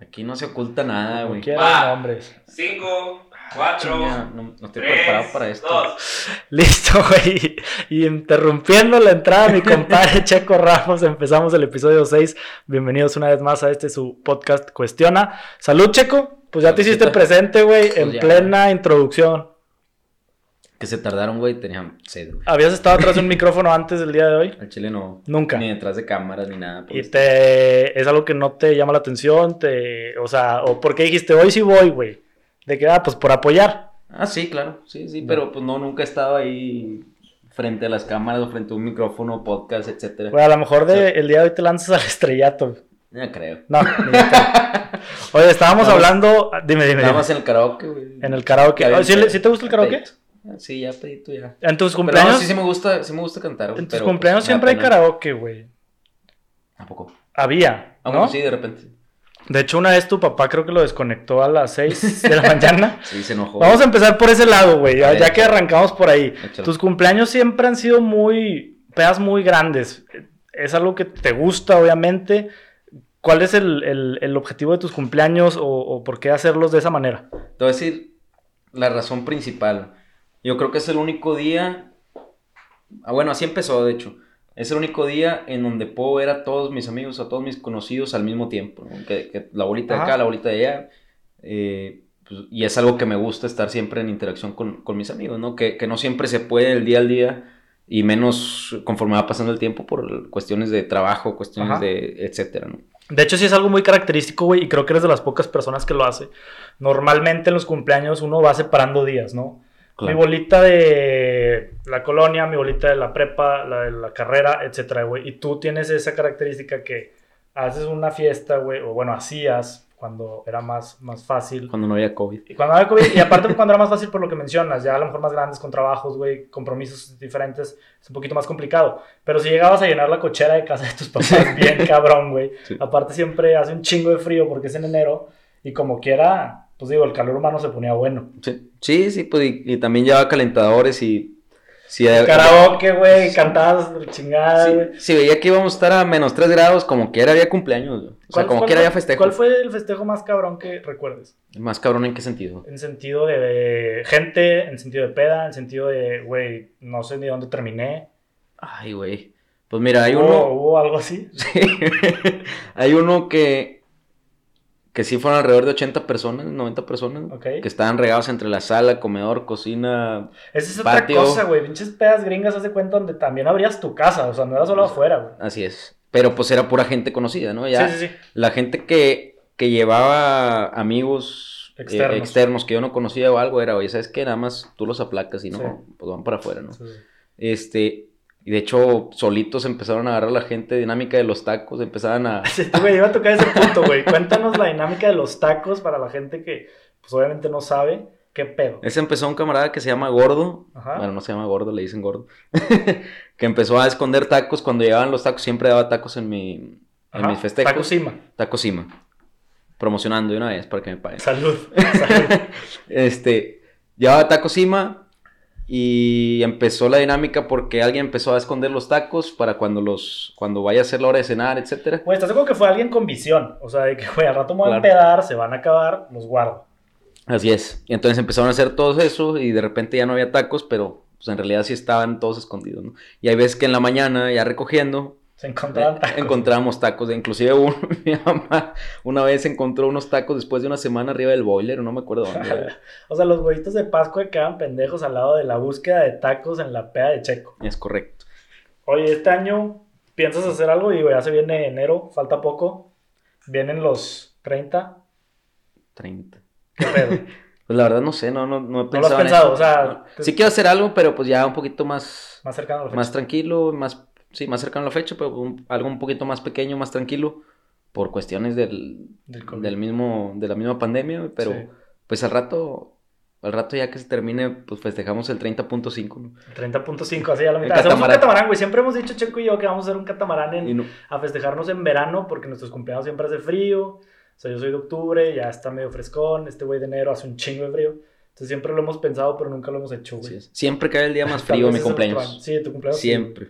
Aquí no se oculta nada, güey. Va. nombres. Cinco, cuatro, Chinga, no, no estoy tres, preparado para esto. dos. Listo, güey. Y interrumpiendo la entrada de mi compadre Checo Ramos, empezamos el episodio 6. Bienvenidos una vez más a este su podcast Cuestiona. Salud, Checo. Pues ya te hiciste presente, güey, en Pues ya. plena introducción. Que se tardaron, güey, tenían sed. güey. ¿Habías estado atrás de un micrófono antes del día de hoy? Al chile no. Nunca. Ni detrás de cámaras ni nada. por Y te... es algo que no te llama la atención, te... o sea, o porque dijiste, hoy sí voy, güey. De que, ah, pues por apoyar. Ah, sí, claro, sí, sí, pero pues no, nunca he estado ahí frente a las cámaras o frente a un micrófono, podcast, etcétera. Güey, a lo mejor de, el día de hoy te lanzas al estrellato. Ya creo. No, de pedo. Oye, estábamos hablando. Dime, dime. Nada dime. más en el karaoke, güey. En el karaoke. ¿Sí, sí te gusta el karaoke? Sí, ya pedito ya. En tus Pero cumpleaños. no, sí, sí me gusta, sí me gusta cantar, en tus pero, cumpleaños pues, siempre hay karaoke, güey. ¿A poco? Había. Ah, ¿no? bueno, sí, de repente. De hecho, una vez tu papá creo que lo desconectó a las 6 de la mañana. Sí, se enojó. Vamos a empezar por ese lado, güey. Ya, que arrancamos por ahí. Échale. Tus cumpleaños siempre han sido muy. pedas muy grandes. Es algo que te gusta, obviamente. ¿Cuál es el, el- el objetivo de tus cumpleaños o, o por qué hacerlos de esa manera? Te voy a decir la razón principal. Yo creo que es el único día. Ah, bueno, así empezó, de hecho. Es el único día en donde puedo ver a todos mis amigos, a todos mis conocidos al mismo tiempo. ¿no? Que, que la bolita de Ajá. acá, la bolita de allá. eh, pues, y es algo que me gusta estar siempre en interacción con, con mis amigos, ¿no? Que, que no siempre se puede el día al día. Y menos conforme va pasando el tiempo por cuestiones de trabajo, cuestiones Ajá. de etcétera, ¿no? De hecho, sí es algo muy característico, güey, y creo que eres de las pocas personas que lo hace. Normalmente en los cumpleaños uno va separando días, ¿no? Claro. Mi bolita de la colonia, mi bolita de la prepa, la de la carrera, etcétera, güey. Y tú tienes esa característica que haces una fiesta, güey, o bueno, hacías cuando era más, más fácil. Cuando no había COVID. Y cuando había COVID, y aparte cuando era más fácil por lo que mencionas, ya a lo mejor más grandes, con trabajos, güey, compromisos diferentes, es un poquito más complicado. Pero si llegabas a llenar la cochera de casa de tus papás, bien cabrón, güey. Sí. Aparte siempre hace un chingo de frío porque es en enero, y como quiera, pues digo, el calor humano se ponía bueno. Sí, sí, sí, pues y, y también llevaba calentadores y... Si, Karaoke, güey, cantabas chingada, si, güey. si veía que íbamos a estar a menos 3 grados, como quiera había cumpleaños, güey. O sea, ¿Cuál- como quiera fue- había festejo. ¿Cuál fue el festejo más cabrón que recuerdes? Más cabrón en qué sentido. En sentido de gente, en sentido de peda, en sentido de, güey, no sé ni dónde terminé. Ay, güey. Pues mira, hay ¿Hubo, uno... hubo algo así? Sí. hay uno que... Que sí fueron alrededor de 80 personas, 90 personas. Que estaban regados entre la sala, comedor, cocina. Esa es otra Patio. cosa, güey. Pinches pedas gringas, haz de cuenta donde también abrías tu casa. O sea, no era solo afuera, güey. Así es. Pero pues era pura gente conocida, ¿no? Ya, Sí, sí, sí. La gente que, que llevaba amigos eh, Externos. que yo no conocía o algo era, oye, ¿sabes qué? Nada más tú los aplacas y no, pues van para afuera, ¿no? Sí. Este, y de hecho, solitos empezaron a agarrar la gente dinámica de los tacos, empezaban a... Sí, güey, iba a tocar ese punto, güey. Cuéntanos la dinámica de los tacos para la gente que, pues obviamente no sabe. ¿Qué pedo? Ese empezó un camarada que se llama Gordo, Ajá. bueno, no se llama Gordo, le dicen Gordo, que empezó a esconder tacos, cuando llegaban los tacos siempre daba tacos en mi... En Ajá. mis festejos. Taco Sima. Taco Sima. Promocionando de una vez para que me paguen. Salud. Salud. Este, llevaba taco Sima y empezó la dinámica porque alguien empezó a esconder los tacos para cuando los cuando vaya a ser la hora de cenar, etcétera. Güey, estás seguro que fue alguien con visión. O sea, de que, güey, al rato me a Claro. empedar, se van a acabar, los guardo. Así es. Y entonces empezaron a hacer todo eso y de repente ya no había tacos, pero pues en realidad sí estaban todos escondidos, ¿no? Y hay veces que en la mañana ya recogiendo Se encontraban tacos. encontramos tacos, de- inclusive mi mamá una vez encontró unos tacos después de una semana arriba del boiler, no me acuerdo dónde. O sea, los güeyitos de Pascua quedaban pendejos al lado de la búsqueda de tacos en la peda de Checo. es correcto. Oye, este año piensas hacer algo y ya se viene enero, falta poco. Vienen los 30. 30. ¿Qué pedo? Pues la verdad no sé, no, no, no he No lo has pensado en pensado, eso. o sea, No. te- Sí quiero hacer algo, pero pues ya un poquito más, Más cercano más tranquilo, más, sí, más cercano a la fecha, pero un- algo un poquito más pequeño, más tranquilo, por cuestiones del, Del del mismo, de la misma pandemia, pero Sí. pues al rato, al rato ya que se termine, pues festejamos el 30.5, ¿no? 30.5, así a la El mitad. Hacemos un catamarán. güey. Siempre hemos dicho, Checo y yo, que vamos a hacer un catamarán en- no- a festejarnos en verano porque nuestros cumpleaños siempre hace frío. O sea, yo soy de octubre, ya está medio frescón. Este güey de enero hace un chingo de frío. Entonces siempre lo hemos pensado, pero nunca lo hemos hecho, güey. es. Siempre cae el día más frío mi cumpleaños. año. Sí, tu cumpleaños. sí. Siempre.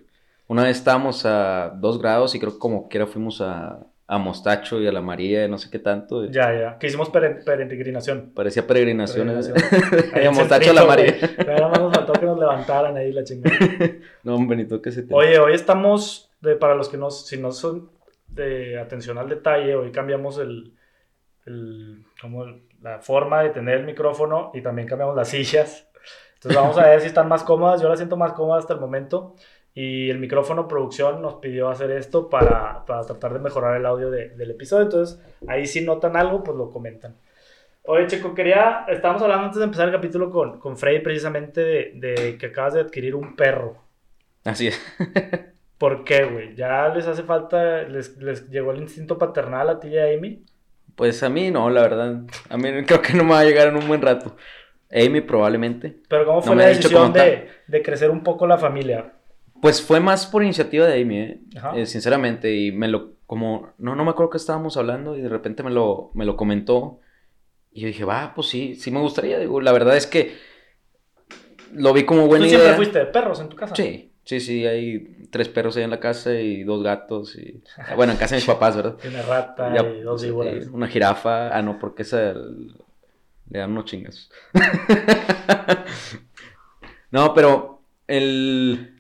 Una vez estábamos a 2 grados y creo que como quiera fuimos a, a Mostacho y a la María, no sé qué tanto. Ya, ya. Que hicimos pere- peregrinación. Parecía. Peregrinación. Ahí Y a Mostacho a la María. Nada más nos faltó que nos levantaran ahí la chingada. No, hombre, ni toque ese tema. Oye, hoy estamos, de, para los que no, si no son de atención al detalle, hoy cambiamos el, el- como el- la forma de tener el micrófono y también cambiamos las sillas. Entonces vamos a ver si están más cómodas. Yo las siento más cómodas hasta el momento. Y el micrófono producción nos pidió hacer esto para, para tratar de mejorar el audio de- del episodio. Entonces ahí si notan algo, pues lo comentan. Oye, Checo, quería, estábamos hablando antes de empezar el capítulo con, con Freddy precisamente de, de que acabas de adquirir un perro. Así es. ¿Por qué, güey? ¿Ya les hace falta, les, les llegó el instinto paternal a ti y a Amy? Pues a mí no, la verdad. A mí creo que no me va a llegar en un buen rato. Amy probablemente. Pero ¿cómo fue la decisión de, de crecer un poco la familia? Pues fue más por iniciativa de Amy, ¿eh? Eh, sinceramente, y me lo, como, no, no me acuerdo que estábamos hablando y de repente me lo, me lo comentó. Y yo dije, va, pues sí, sí me gustaría. Digo, la verdad es que lo vi como buena ¿Tú idea. siempre fuiste de perros en tu casa? Sí, sí, sí, hay tres perros ahí en la casa y dos gatos. Y... ah, Bueno, en casa de mis papás, ¿verdad? Y Una rata Ya, y dos víboras. una jirafa. Ah, no, porque esa le dan unos chingas. no, pero el.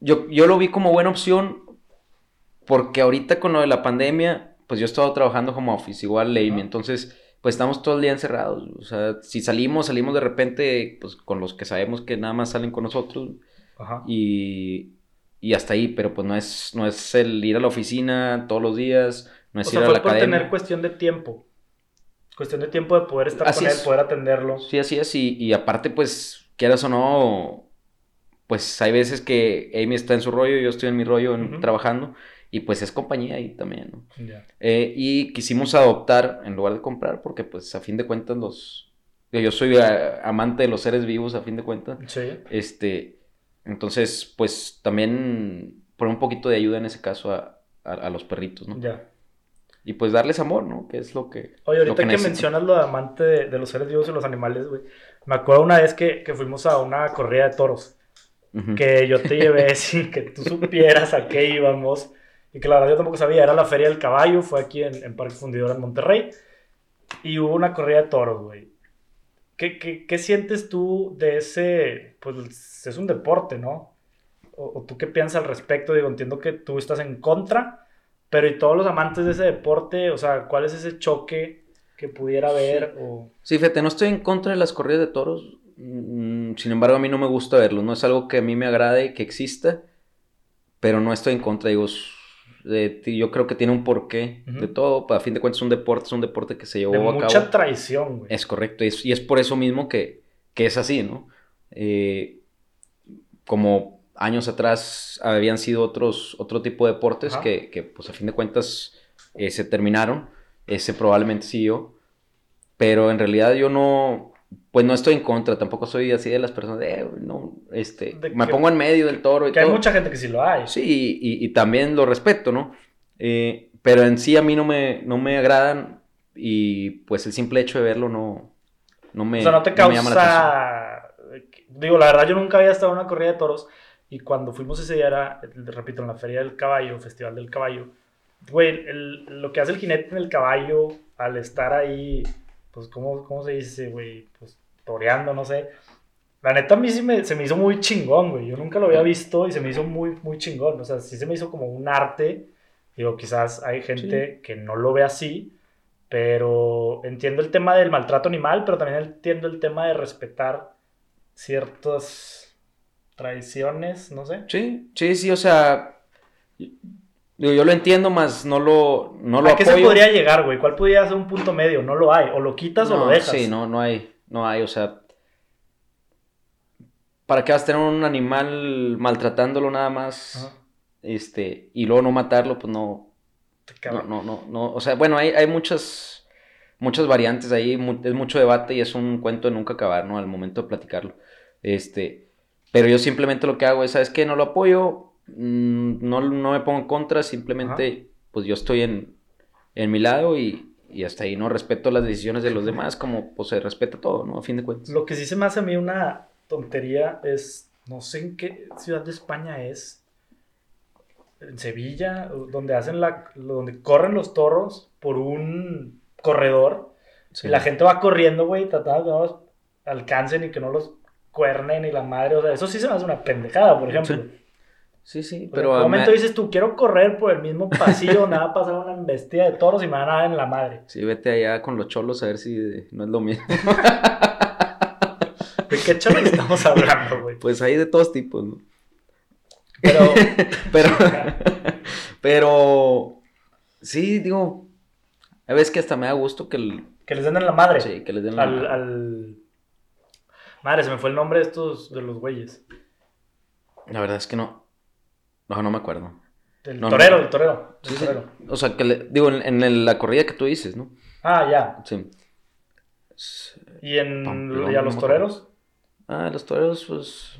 Yo, yo lo vi como buena opción porque ahorita con lo de la pandemia, pues yo he estado trabajando como office, igual Amy, Ajá. entonces pues estamos todo el día encerrados. O sea, si salimos, salimos de repente, pues con los que sabemos que nada más salen con nosotros Ajá. y, y hasta ahí, pero pues no es, no es el ir a la oficina todos los días, no O es sea, ir a fue la por academia. tener cuestión de tiempo. Cuestión de tiempo de poder estar Así con él, es. poder atenderlo. Sí, así es, y, y aparte, pues, quieras o no, pues hay veces que Amy está en su rollo, yo estoy en mi rollo trabajando, y pues es compañía ahí también, ¿no? Ya. Eh, y quisimos adoptar en lugar de comprar, porque pues a fin de cuentas los... Yo soy eh, amante de los seres vivos, a fin de cuentas. Sí. Este, entonces, pues también poner un poquito de ayuda en ese caso a, a- a los perritos, ¿no? Ya. Y pues darles amor, ¿no? Que es lo que... Oye, lo ahorita que, mencionas lo de amante de, de los seres vivos y los animales, güey. Me acuerdo una vez que, que fuimos a una corrida de toros. Ujú. que yo te llevé sin que tú supieras a qué íbamos. Y que la verdad yo tampoco sabía, era la Feria del Caballo, fue aquí en, en Parque Fundidor en Monterrey. Y hubo una corrida de toros, güey. ¿Qué, qué, qué sientes tú de ese? Pues es un deporte, ¿no? O, o tú qué piensas al respecto? Digo, entiendo que tú estás en contra, pero y todos los amantes de ese deporte, o sea, ¿cuál es ese choque que pudiera haber? O... Sí, fíjate, no estoy en contra de las corridas de toros. Mm, Sin embargo, a mí no me gusta verlo. No es algo que a mí me agrade que exista, pero no estoy en contra. Digo, de yo creo que tiene un porqué Ujú. de todo. A fin de cuentas, es un deporte, es un deporte que se llevó De a mucha cabo. traición, güey. Es correcto, y es, y es por eso mismo que, que es así, ¿no? Eh, como años atrás habían sido otros, otro tipo de deportes que, que, pues a fin de cuentas eh, se terminaron, ese probablemente siguió, pero en realidad yo no, pues no estoy en contra, tampoco soy así de las personas de, "Eh, no, este, De me que- pongo en medio del toro y Que hay mucha gente que sí lo hay. Sí, y, y también lo respeto, ¿no? Eh, pero en sí a mí no me, no me agradan y pues el simple hecho de verlo no, no me, O sea, no te no me llama la causa. Digo, la verdad, yo nunca había estado en una corrida de toros. Y cuando fuimos ese día era, repito, en la Feria del Caballo, Festival del Caballo. Güey, el- lo que hace el jinete en el caballo al estar ahí, pues, ¿cómo, cómo se dice, güey? Pues, toreando, no sé. La neta, a mí sí me, se me hizo muy chingón, güey. Yo nunca lo había visto y se me hizo muy, muy chingón. O sea, sí se me hizo como un arte. Digo, quizás hay gente que no lo ve así, pero entiendo el tema del maltrato animal, pero también entiendo el tema de respetar ciertas tradiciones, no sé. Sí, sí, sí, o sea, digo, yo lo entiendo, más no lo, no lo ¿A qué se apoyo. podría llegar, güey? ¿Cuál podría ser un punto medio? No lo hay. O lo quitas o No, lo dejas. Sí, no, no hay, no hay, o sea, ¿para qué vas a tener un animal maltratándolo nada más? Ajá. Este, y luego no matarlo, pues no, Te No, no, no, no, o sea, bueno, hay, hay muchas, muchas variantes ahí, mu- es mucho debate y es un cuento de nunca acabar, ¿no? Al momento de platicarlo. Este, pero yo simplemente lo que hago es, ¿sabes qué? No lo apoyo, mm, no, no me pongo en contra, simplemente, pues yo estoy en, en mi lado y, y hasta ahí, ¿no? Respeto las decisiones de los demás, como pues se respeta todo, ¿no? A fin de cuentas. Lo que sí se me hace a mí una tontería es, no sé en qué ciudad de España es, en Sevilla, donde hacen la, donde corren los toros por un corredor Sí. y la gente va corriendo, güey, tratando de que no los alcancen y que no los cuernen y la madre, o sea, eso sí se me hace una pendejada, por ejemplo. Sí, sí, Pero pero... en me- momento dices tú, quiero correr por el mismo pasillo donde va a pasar una embestida de toros y me van a dar en la madre. Sí, vete allá con los cholos a ver si eh, no es lo mismo. ¿De qué chaval estamos hablando, güey? Pues hay de todos tipos, ¿no? Pero, Pero, pero, sí, digo, a veces que hasta me da gusto que, el- que les den en la madre. sí, que les den la Al, al... Madre, se me fue el nombre de estos, de los güeyes. La verdad es que no, no, no me acuerdo. El No, torero, no. el torero. el Sí, sí. torero. O sea, que le, digo, en, en la corrida que tú dices, ¿no? Ah, ya. Sí. ¿Y, en, Pamplona, ¿y a no los toreros? Ah, los toreros, pues...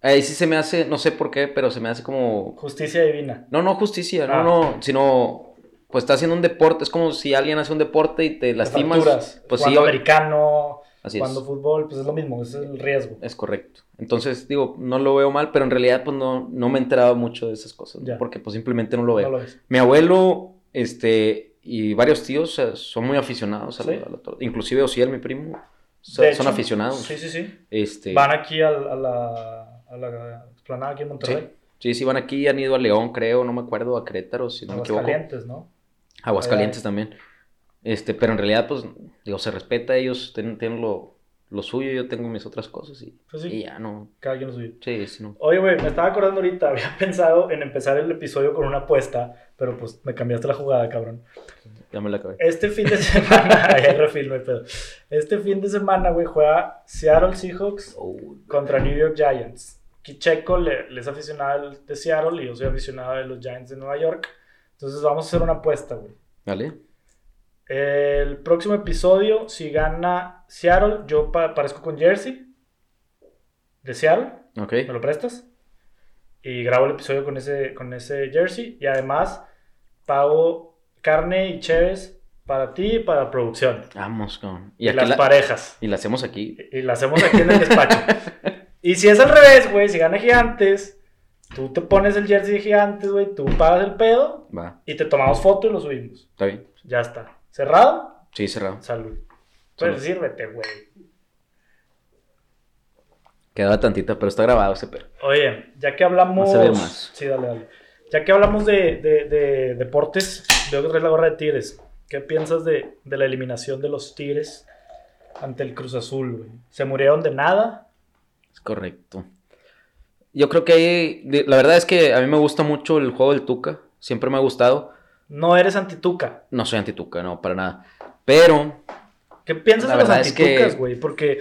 Ahí sí se me hace, no sé por qué, pero se me hace como... Justicia divina. No, no justicia, Ah. no, no, sino... Pues está haciendo un deporte, es como si alguien hace un deporte y te lastimas. Fracturas. Pues sí, americano, así es. fútbol, pues es lo mismo, es el riesgo. Es correcto. Entonces, digo, no lo veo mal, pero en realidad pues no, no me enteraba mucho de esas cosas, porque pues simplemente no lo veo. No lo es. Mi abuelo, este, y varios tíos son muy aficionados a la, Sí. a la tor- Inclusive Ociel, mi primo, son, aficionados. Sí, sí, sí. Este, Van aquí a, la, a la explanada aquí en Monterrey. sí, sí, van aquí, han ido a León, creo, no me acuerdo, a Querétaro, si no me equivoco. Aguascalientes, ¿no? Aguascalientes también. Este, pero en realidad, pues, digo, se respeta, ellos tienen, tienen lo, lo suyo, yo tengo mis otras cosas y, Pues sí. y ya no. Cada quien lo suyo. Sí, sí, no. Oye, güey, me estaba acordando ahorita, había pensado en empezar el episodio con una apuesta, pero pues me cambiaste la jugada, cabrón. Ya me la acabé. Este fin de semana, ahí hay refil, no hay pedo. Este fin de semana, güey, juega Seattle Seahawks Oh, contra New York Giants. Aquí Checo le, le es aficionado de Seattle y yo soy aficionado de los Giants de Nueva York. Entonces vamos a hacer una apuesta, güey. ¿Vale? El próximo episodio, si gana Seattle, yo pa- aparezco con Jersey de Seattle. Ok. ¿Me lo prestas? Y grabo el episodio con ese, con ese jersey. Y además pago carne y cheves para ti y para producción. Vamos, con. Y, las la, parejas. y la hacemos aquí. Y, y la hacemos aquí en el despacho. y si es al revés, güey, si gana Gigantes, tú te pones el jersey de Gigantes, güey, tú pagas el pedo Va, y te tomamos foto y lo subimos. está bien. Ya está. ¿Cerrado? Sí, cerrado. Salud. Pues Salud. sírvete, güey. Quedaba tantita, pero está grabado ese perro. Oye, ya que hablamos. No se ve más. Sí, dale, dale. Ya que hablamos de, de- de deportes, veo que traes la gorra de Tigres. ¿Qué piensas de, de la eliminación de los Tigres ante el Cruz Azul, güey? ¿Se murieron de nada? Es correcto. Yo creo que de- La verdad es que a mí me gusta mucho el juego del Tuca. Siempre me ha gustado. No eres antituca. No soy anti-Tuca, no, para nada. Pero ¿Qué piensas de los verdad es que- antitucas, güey? Porque,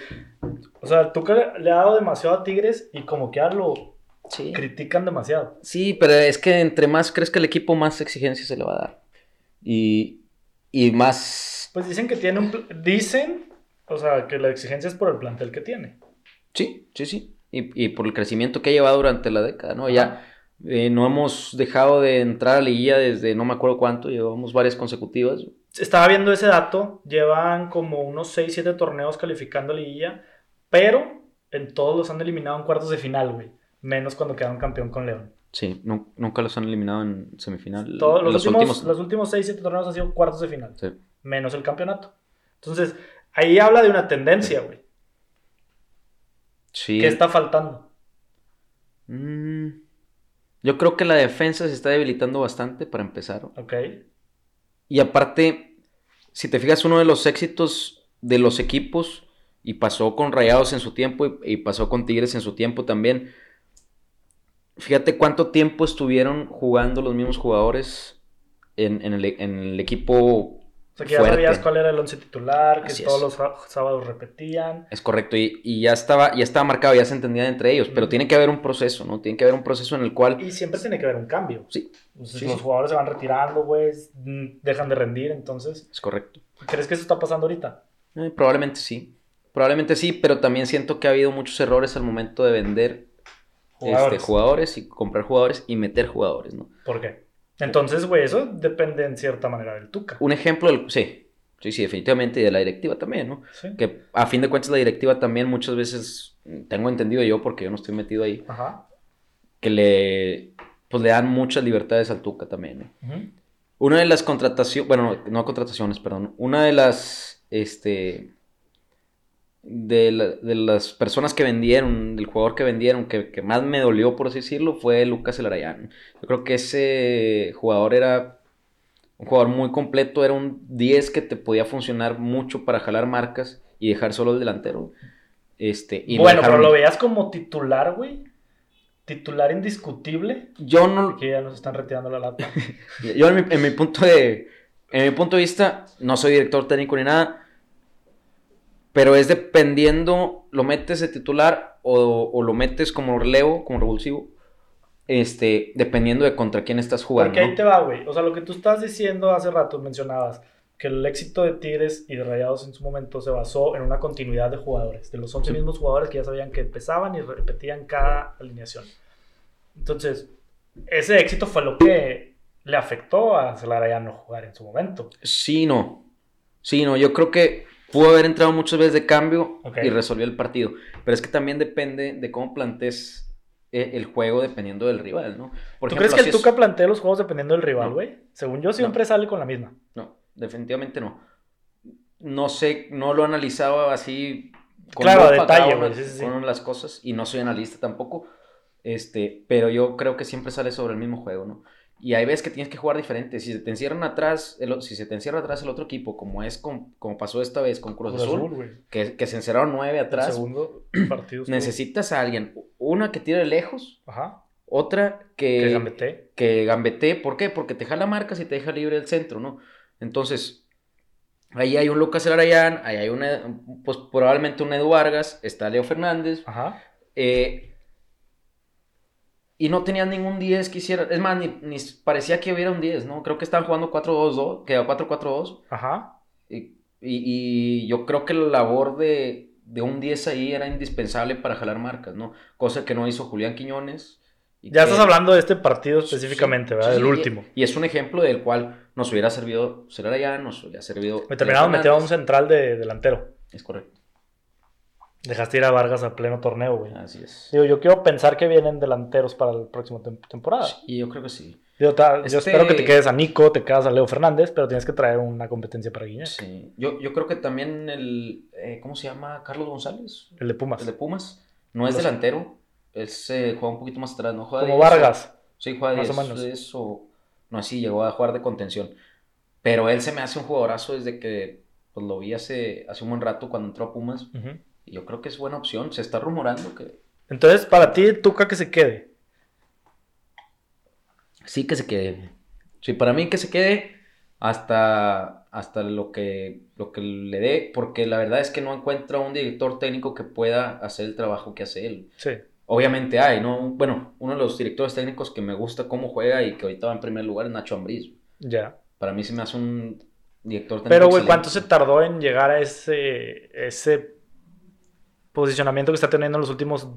o sea, Tuca le, ha dado demasiado a Tigres y como que ahora lo sí. critican demasiado. Sí, pero es que entre más crezca el equipo, más exigencia se le va a dar. Y, y más. Pues dicen que tiene un... Dicen, o sea, que la exigencia es por el plantel que tiene. Sí, sí, sí. Y, y por el crecimiento que ha llevado durante la década, ¿no? Ya eh, no hemos dejado de entrar a liguilla desde no me acuerdo cuánto, llevamos varias consecutivas. Estaba viendo ese dato, llevan como unos 6, 7 torneos calificando a liguilla, pero en todos los han eliminado en cuartos de final, güey. Menos cuando quedaron campeón con León. Sí, nu- nunca los han eliminado en semifinal. Todos los, Los últimos, últimos- los últimos 6, 7 torneos han sido cuartos de final. Sí. Menos el campeonato. Entonces, ahí habla de una tendencia, güey. Sí. ¿Qué está faltando? Mm, yo creo que la defensa se está debilitando bastante para empezar. Ok. Y aparte, si te fijas, uno de los éxitos de los equipos, y pasó con Rayados en su tiempo y, y pasó con Tigres en su tiempo también. Fíjate cuánto tiempo estuvieron jugando los mismos jugadores en, en el, en el equipo. Sea, que ya Fuerte. sabías cuál era el once titular, que Así todos es. los sábados repetían. Es correcto, y, y ya estaba, ya estaba marcado, ya se entendían entre ellos, pero tiene que haber un proceso, ¿no? Tiene que haber un proceso en el cual. Y siempre tiene que haber un cambio. Sí, Entonces, Sí, los sí. jugadores se van retirando, güey, dejan de rendir, entonces... es correcto. ¿Crees que eso está pasando ahorita? Eh, probablemente sí. Probablemente sí, pero también siento que ha habido muchos errores al momento de vender Jugadores. Este, jugadores y comprar jugadores y meter jugadores, ¿no? ¿Por qué? Entonces, güey, eso depende en cierta manera del Tuca. Un ejemplo, del, sí, sí, sí, definitivamente, y de la directiva también, ¿no? Sí. Que a fin de cuentas la directiva también muchas veces, tengo entendido yo, porque yo no estoy metido ahí, Ajá. que le, pues le dan muchas libertades al Tuca también. Ujú. Una de las contrataciones, bueno, no contrataciones, perdón. Una de las, este, de, la- de las personas que vendieron, del jugador que vendieron, que, que más me dolió, por así decirlo, fue Lucas Elarayán. Yo creo que ese jugador era un jugador muy completo, era un 10 que te podía funcionar mucho para jalar marcas y dejar solo el delantero. Este, y bueno, pero lo veías como titular, güey. Titular indiscutible. Yo no, Que ya nos están retirando la lata. Yo en mi, en mi punto de en mi punto de vista no soy director técnico ni nada, pero es dependiendo lo metes de titular o, o lo metes como relevo, como revulsivo, este, dependiendo de contra quién estás jugando. Porque ahí ¿no? te va, güey. O sea, lo que tú estás diciendo hace rato, mencionabas que el éxito de Tigres y de Rayados en su momento se basó en una continuidad de jugadores, de los 11 Sí. mismos jugadores que ya sabían que empezaban y repetían cada alineación. Entonces, ese éxito fue lo que le afectó a Celara no jugar en su momento. Sí, no. Sí, no, yo creo que pudo haber entrado muchas veces de cambio Ok. y resolvió el partido, pero es que también depende de cómo plantees eh, el juego dependiendo del rival, ¿no? Por ¿Tú ejemplo, crees que el es- Tuca plantea los juegos dependiendo del rival, No. güey? Según yo, siempre sale con la misma. No, definitivamente no. No sé, no lo analizaba así Claro, a lupa detalle, güey, sí, sí, con las cosas y no soy analista tampoco. Este, pero yo creo que siempre sale sobre el mismo juego, ¿no? Y hay veces que tienes que jugar diferente. Si se te encierran atrás, el si se te encierra atrás el otro equipo, como es con- como pasó esta vez con Cruz, Cruz Azul, que, que se encerraron nueve El atrás, segundo partido. necesitas a alguien, una que tire lejos, Ajá. otra que, Que gambetee. que gambetee. ¿Por qué? Porque te jala marcas y te deja libre el centro, ¿no? Entonces, ahí hay un Lucas Elarayán, ahí hay un, pues probablemente un Edu Vargas, está Leo Fernández, Ajá. eh, y no tenían ningún 10 que hiciera, es más, ni, ni parecía que hubiera un 10, ¿no? Creo que estaban jugando 4-2-2, que 4-4-2, Ajá. y, y- y yo creo que la labor de, de un 10 ahí era indispensable para jalar marcas, ¿no? Cosa que no hizo Julián Quiñones. y Ya que- estás hablando de este partido específicamente, Sí, ¿verdad? sí, sí, último. Y, y es un ejemplo del cual nos hubiera servido Celara ya, nos hubiera servido. Me terminamos Leo metiendo a un central de delantero. Es correcto, Dejaste ir a Vargas a pleno torneo, güey. así es. Digo, yo quiero pensar que vienen delanteros para la próxima tem- temporada. Y yo creo que sí. Digo, Yo Este- espero que te quedes a Nico, te quedas a Leo Fernández, pero tienes que traer una competencia para Guiñac. sí. Yo, yo creo que también el. eh, ¿Cómo se llama? Carlos González. El de Pumas. El de Pumas. No es Los- delantero. Él se juega un poquito más atrás, ¿no? Juega Como 10, Vargas. Sí, juega más 10. o menos. Eso. No, así llegó a jugar de contención. Pero él se me hace un jugadorazo desde que pues, lo vi hace, hace un buen rato cuando entró a Pumas. Yo creo que es buena opción. Se está rumorando que Entonces, para ti, Tuca que se quede. sí que se quede. Sí, para mí que se quede hasta, hasta lo, que, lo que le dé, porque la verdad es que no encuentra un director técnico que pueda hacer el trabajo que hace él. Sí. Obviamente hay, ¿no? Bueno, uno de los directores técnicos que me gusta cómo juega y que ahorita va en primer lugar es Nacho Ambriz. Ya. Para mí se me hace un director técnico Pero, güey. ¿cuánto se tardó en llegar a ese, ese posicionamiento que está teniendo en los últimos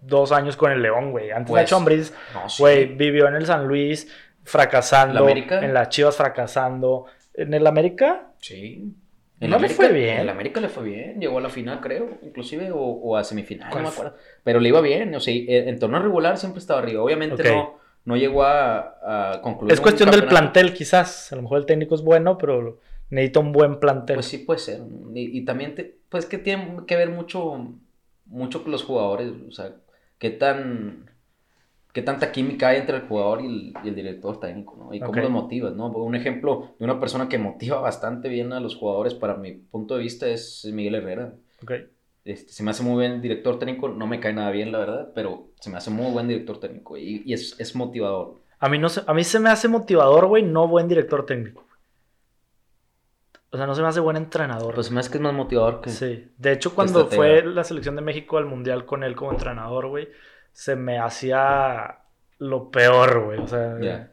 dos años con el León, güey? Antes Pues, Nacho Ambriz, No, sí. güey, vivió en el San Luis fracasando. ¿La América? En las Chivas fracasando. ¿En el América? Sí. ¿No la le América- fue bien? En la América le fue bien, llegó a la final, creo, inclusive, o, o a semifinal, no ¿Cuál me acuerdo. Pero le iba bien, o sea, eh, en torneo regular siempre estaba arriba. Obviamente no, no llegó a, a concluir. Es cuestión del plantel, quizás. A lo mejor el técnico es bueno, pero necesita un buen plantel. Pues sí puede ser. Y, y también, te- pues que tiene que ver mucho, mucho con los jugadores, o sea, qué tan, qué tanta química hay entre el jugador y el, y el director técnico, ¿no? Y cómo Ok. los motivas, ¿no? Un ejemplo de una persona que motiva bastante bien a los jugadores, para mi punto de vista, es Miguel Herrera. Ok. Este, se me hace muy buen director técnico, no me cae nada bien, la verdad, pero se me hace muy buen director técnico y, y es, es motivador. A mí, no se, a mí se me hace motivador, güey, no buen director técnico. O sea, no se me hace buen entrenador. Pues se me hace que es más motivador que... Sí. De hecho, cuando fue la selección de México al Mundial con él como entrenador, güey, se me hacía lo peor, güey. O sea,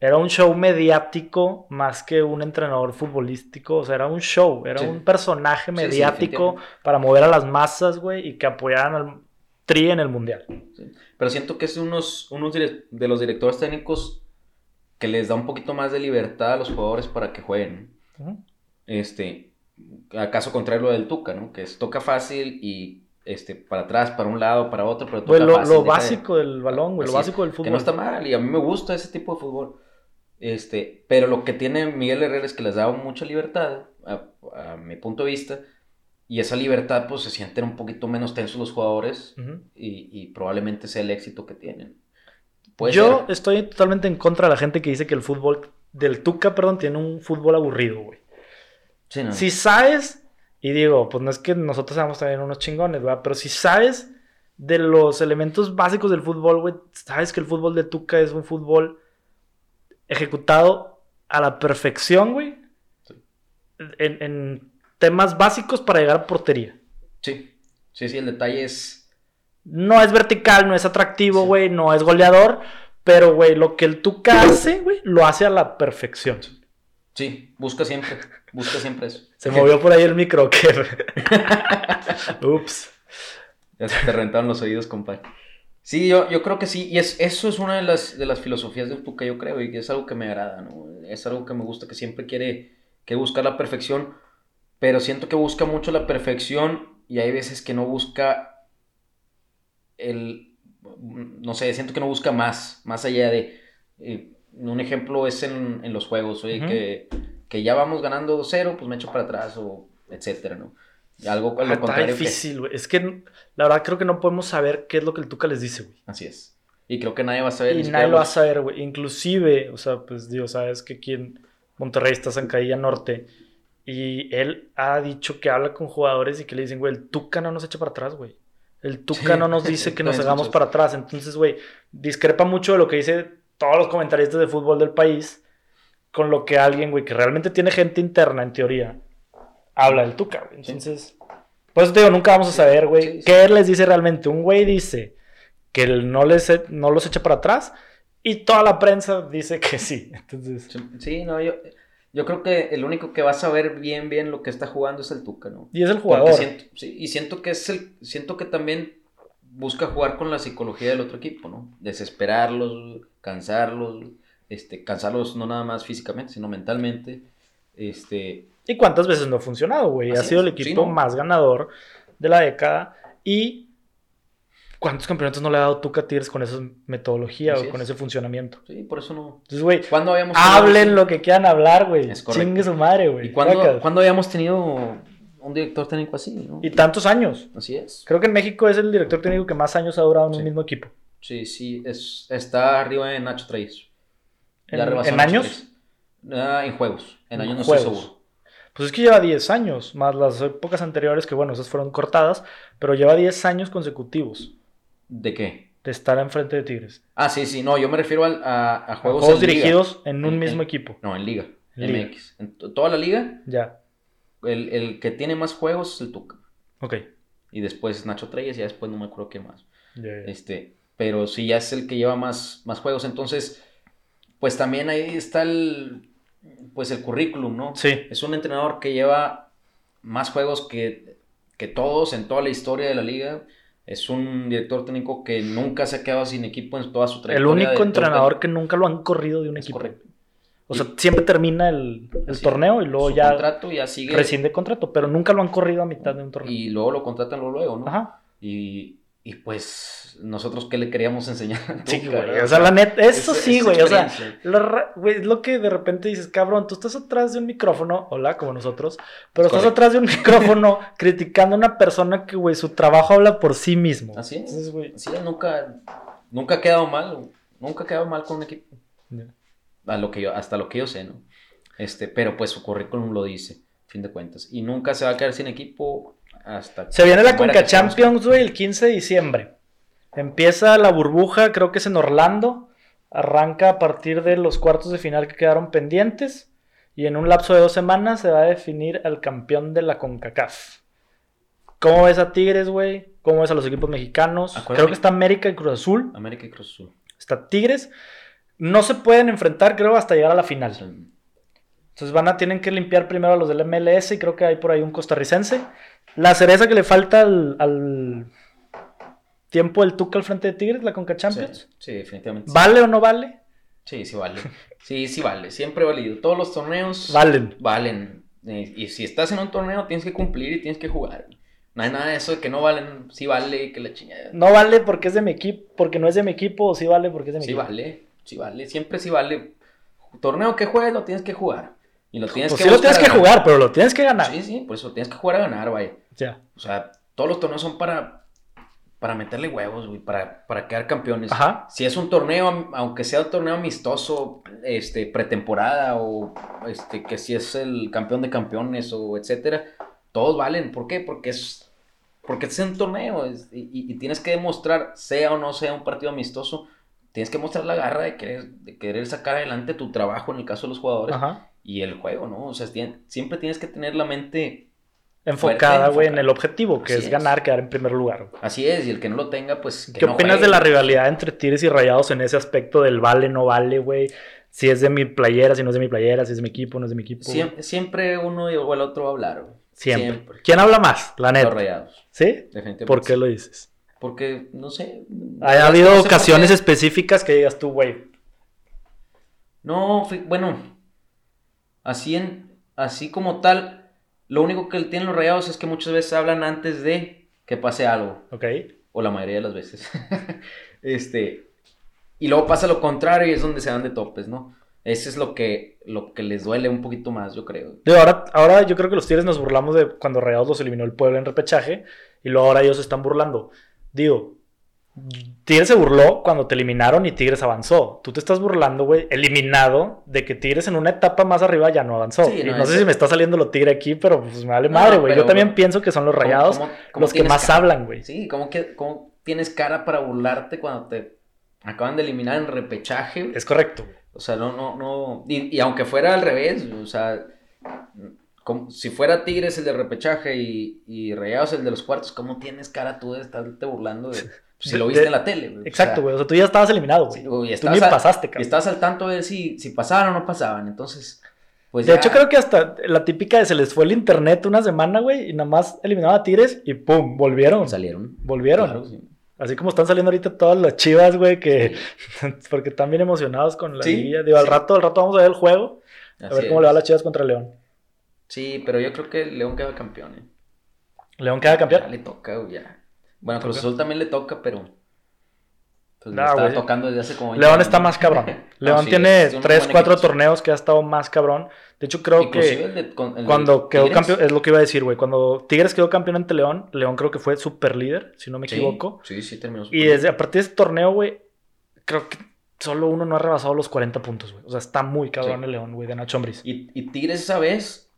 era un show mediático más que un entrenador futbolístico. O sea, era un show, era Sí. un personaje Sí, sí, mediático para mover a las masas, güey, y que apoyaran al Tri en el Mundial. Pero siento que es unos, unos de los directores técnicos que les da un poquito más de libertad a los jugadores para que jueguen. Ujú. Este, acaso contrario lo del Tuca, ¿no? Que es toca fácil y este, para atrás, para un lado, para otro, pero toca lo, fácil, lo deja de- básico del balón, güey, lo básico del fútbol. Que no está mal, y a mí me gusta ese tipo de fútbol. Este, pero lo que tiene Miguel Herrera es que les da mucha libertad, a, a mi punto de vista, y esa libertad, pues se sienten un poquito menos tensos los jugadores, Ujú. y, y probablemente sea el éxito que tienen. Yo ser. estoy totalmente en contra de la gente que dice que el fútbol del Tuca, perdón, tiene un fútbol aburrido, güey. Sí, no. Si sabes, y digo, pues no es que nosotros seamos también unos chingones, ¿verdad? Pero si sabes de los elementos básicos del fútbol, güey, sabes que el fútbol de Tuca es un fútbol ejecutado a la perfección, güey. Sí. En, en temas básicos para llegar a portería. Sí, sí, sí, el detalle es... No es vertical, no es atractivo, Sí. güey, no es goleador. Pero, güey, lo que el Tuca hace, güey, lo hace a la perfección. Sí, busca siempre, busca siempre eso. Se movió por ahí el micro, ¿qué? Ups. Ya se te rentaron los oídos, compadre. Sí, yo, yo creo que sí, y es, eso es una de las, de las filosofías del Tuca, yo creo, y que es algo que me agrada, ¿no? Es algo que me gusta, que siempre quiere, quiere buscar la perfección, pero siento que busca mucho la perfección y hay veces que no busca el, no sé, siento que no busca más, más allá de, eh, un ejemplo es en, en los juegos, oye, que, que ya vamos ganando 2-0, pues me echo para atrás, o etcétera, ¿no? Algo Ah, lo está contrario difícil, güey. Es que la verdad creo que no podemos saber qué es lo que el Tuca les dice, güey. Así es. Y creo que nadie va a saber. Y nadie lo va a saber, güey. Inclusive, o sea, pues digo, sabes que aquí en Monterrey está Zancadilla Norte. Y él ha dicho que habla con jugadores y que le dicen, güey, el Tuca no nos echa para atrás, güey. El Tuca Sí, no nos dice que nos hagamos para atrás. Entonces, güey, discrepa mucho de lo que dice todos los comentaristas de fútbol del país con lo que alguien, güey, que realmente tiene gente interna, en teoría, habla del Tuca, güey. Entonces, por eso te digo, nunca vamos a saber, güey, Sí, sí. qué les dice realmente. Un güey dice que él no, les, e- no los echa para atrás y toda la prensa dice que sí. Entonces, Sí, Sí, no, yo, yo creo que el único que va a saber bien, bien lo que está jugando es el Tuca, ¿no? y es el jugador. siento- sí, y siento que es el, siento que también busca jugar con la psicología del otro equipo, ¿no? Desesperarlos, cansarlos, este, cansarlos no nada más físicamente, sino mentalmente. Este, ¿Y cuántas veces no ha funcionado, güey? Ha sido el sí, equipo ¿no? más ganador de la década. ¿Y cuántos campeonatos no le ha dado Tuca Tigres con esa metodología Así o con es. ese funcionamiento? sí, por eso no. Entonces, güey, ¿Cuándo habíamos tenido hablen lo que quieran hablar, güey. Chingue su madre, güey. ¿Y cuándo, cuándo habíamos tenido un director técnico así, no? Y tantos años. Así es. Creo que en México es el director técnico que más años ha durado en un Sí. mismo equipo. Sí, sí, es, está arriba de Nacho Treyes. ¿En, años? Ah, en juegos. En En años no estoy seguro. Pues es que lleva 10 años, más las épocas anteriores, que bueno, esas fueron cortadas, pero lleva 10 años consecutivos ¿De qué? de estar enfrente de Tigres. Ah, sí, sí, no, yo me refiero al- a, a juegos, Juegos en liga. dirigidos en un En- mismo en- equipo. No, en liga. En liga. MX. En to- toda la liga, Ya, el, el que tiene más juegos es el Tuca. ok. Y después es Nacho Treyes y ya después no me acuerdo qué más. Este, pero sí ya es el que lleva más, más juegos. Entonces, pues también ahí está el, pues el currículum, ¿no? Sí, Es un entrenador que lleva más juegos que, que todos en toda la historia de la liga. Es un director técnico que nunca se ha quedado sin equipo en toda su el trayectoria. único de todo entrenador que nunca lo han corrido de un Es equipo. correcto. O sea, siempre termina el, el torneo y luego ya contrato ya sigue. rescinde contrato, pero nunca lo han corrido a mitad de un torneo. Y luego lo contratan luego, luego, ¿no? Ajá. Y, y pues, nosotros qué le queríamos enseñar. a Sí, Tuca, güey. O sea, la neta, eso es- sí, güey. O sea, lo, güey, es lo que de repente dices, cabrón, tú estás atrás de un micrófono, hola, como nosotros, pero estás atrás de un micrófono criticando a una persona que, güey, su trabajo habla por sí mismo. Así es. Entonces, güey, Sí, nunca, nunca ha quedado mal, nunca ha quedado mal con un equipo, ya. a lo que yo, hasta lo que yo sé, ¿no? Este, pero pues su currículum lo dice, a fin de cuentas, y nunca se va a quedar sin equipo hasta... se viene la Conca. Champions, güey, el 15 de diciembre. Empieza la burbuja, creo que es en Orlando. Arranca a partir de los cuartos de final que quedaron pendientes. Y en un lapso de dos semanas se va a definir al campeón de la CONCACAF. ¿Cómo ves a Tigres, güey? ¿Cómo ves a los equipos mexicanos? Creo que está América y Cruz Azul. América y Cruz Azul. Está Tigres. No se pueden enfrentar, creo, hasta llegar a la final. Sea, Entonces van a tienen que limpiar primero a los del MLS y creo que hay por ahí un costarricense. La cereza que le falta al, al tiempo del Tuca al frente de Tigres, la Conca Champions. Sí, sí, definitivamente. sí. ¿Vale o no vale? Sí, sí vale. Sí, sí vale. Siempre ha valido. Todos los torneos Valen. valen. Y si estás en un torneo, tienes que cumplir y tienes que jugar. No hay nada de eso de que no valen, sí vale, que la chingada. No vale porque es de mi equipo, porque no es de mi equipo, o sí vale porque es de mi Sí equipo. vale, sí vale, siempre sí vale. Torneo que juegues lo tienes que jugar. Y lo tienes Pues que sí lo buscar tienes a que ganar. jugar, pero lo tienes que ganar. Sí, sí, por eso tienes que jugar a ganar, vaya. Ya. O sea, todos los torneos son para, para meterle huevos, güey, para, para quedar campeones. Ajá. Si es un torneo, aunque sea un torneo amistoso, este, pretemporada, o este, que si es el campeón de campeones, o etcétera, todos valen. ¿Por qué? Porque es, porque es un torneo, es- y, y- y tienes que demostrar, sea o no sea un partido amistoso, tienes que mostrar la garra de querer, de querer sacar adelante tu trabajo en el caso de los jugadores Ajá. Y el juego, ¿no? O sea, siempre tienes que tener la mente Enfocada, güey, en el objetivo, que Así es, es. ganar, quedar en primer lugar. güey. Así es, y el que no lo tenga, pues. que ¿Qué no opinas juegue. de la rivalidad entre Tigres y Rayados en ese aspecto del vale, no vale, güey? Si es de mi playera, si no es de mi playera, si es de mi equipo, no es de mi equipo. Siempre, siempre uno o el otro va a hablar, güey. Siempre. ¿Quién habla más? La Los neta. rayados, ¿Sí? definitivamente. ¿Por qué lo dices? Porque, no sé. Ha no habido sé ocasiones específicas que digas tú, güey. No, bueno. Así, en, así como tal, lo único que tienen los rayados es que muchas veces hablan antes de que pase algo. ¿Ok? O la mayoría de las veces. este. Y luego pasa lo contrario y es donde se dan de topes, ¿no? Ese es lo que, lo que les duele un poquito más, yo creo. Digo, ahora, ahora yo creo que los Tigres nos burlamos de cuando Rayados los eliminó el pueblo en repechaje y luego ahora ellos se están burlando. Digo, Tigres se burló cuando te eliminaron y Tigres avanzó. Tú te estás burlando, güey, eliminado de que Tigres en una etapa más arriba ya no avanzó. Sí, y no, sé si me está saliendo lo tigre aquí, pero pues me vale No, madre, güey. Yo también pienso que son los ¿Cómo- Rayados cómo- cómo los que más cara? hablan, güey. Sí, ¿cómo, que, ¿cómo tienes cara para burlarte cuando te acaban de eliminar en repechaje? Es correcto. O sea, no, no, no. Y, y aunque fuera al revés, o sea, como- si fuera Tigres el de repechaje y, y Rayados el de los cuartos, ¿cómo tienes cara tú de estarte burlando de. Si De- lo viste de- en la tele, güey? Exacto, güey. O sea, tú ya estabas eliminado, güey. sí, güey, y tú estabas ni al- pasaste, y cabrón. estabas al tanto de si, si pasaban o no pasaban. Entonces, pues De ya- hecho, creo que hasta la típica de se les fue el internet una semana, güey, y nada más eliminaba a Tigres y ¡pum! Volvieron. salieron. Volvieron. Claro, sí. Así como están saliendo ahorita todas las chivas, güey, que. porque están bien emocionados con la liguilla. Digo, al rato, al rato vamos a ver el juego. A Así ver cómo es. le va a las chivas contra León. Sí, pero yo creo que León queda campeón. ¿eh? León queda Ya campeón. le toca, güey, ya. Bueno, Cruz. Azul también le toca, pero. Pues Nah, estaba tocando desde hace como. 20 León está más cabrón. León No, sí, tiene es un 3, buen 4 equipo. torneos que ha estado más cabrón. De hecho, creo Inclusive que el de- cuando quedó Tigres. campeón, es lo que iba a decir, güey. Cuando Tigres quedó campeón ante León, León creo que fue super líder, si no me Sí, equivoco. Sí, sí, terminó. Y súper desde a partir de ese torneo, güey, creo que solo uno no ha rebasado los 40 puntos, güey. O sea, está muy cabrón Sí. el León, güey, de Nacho Ambriz. Y, y Tigres esa vez.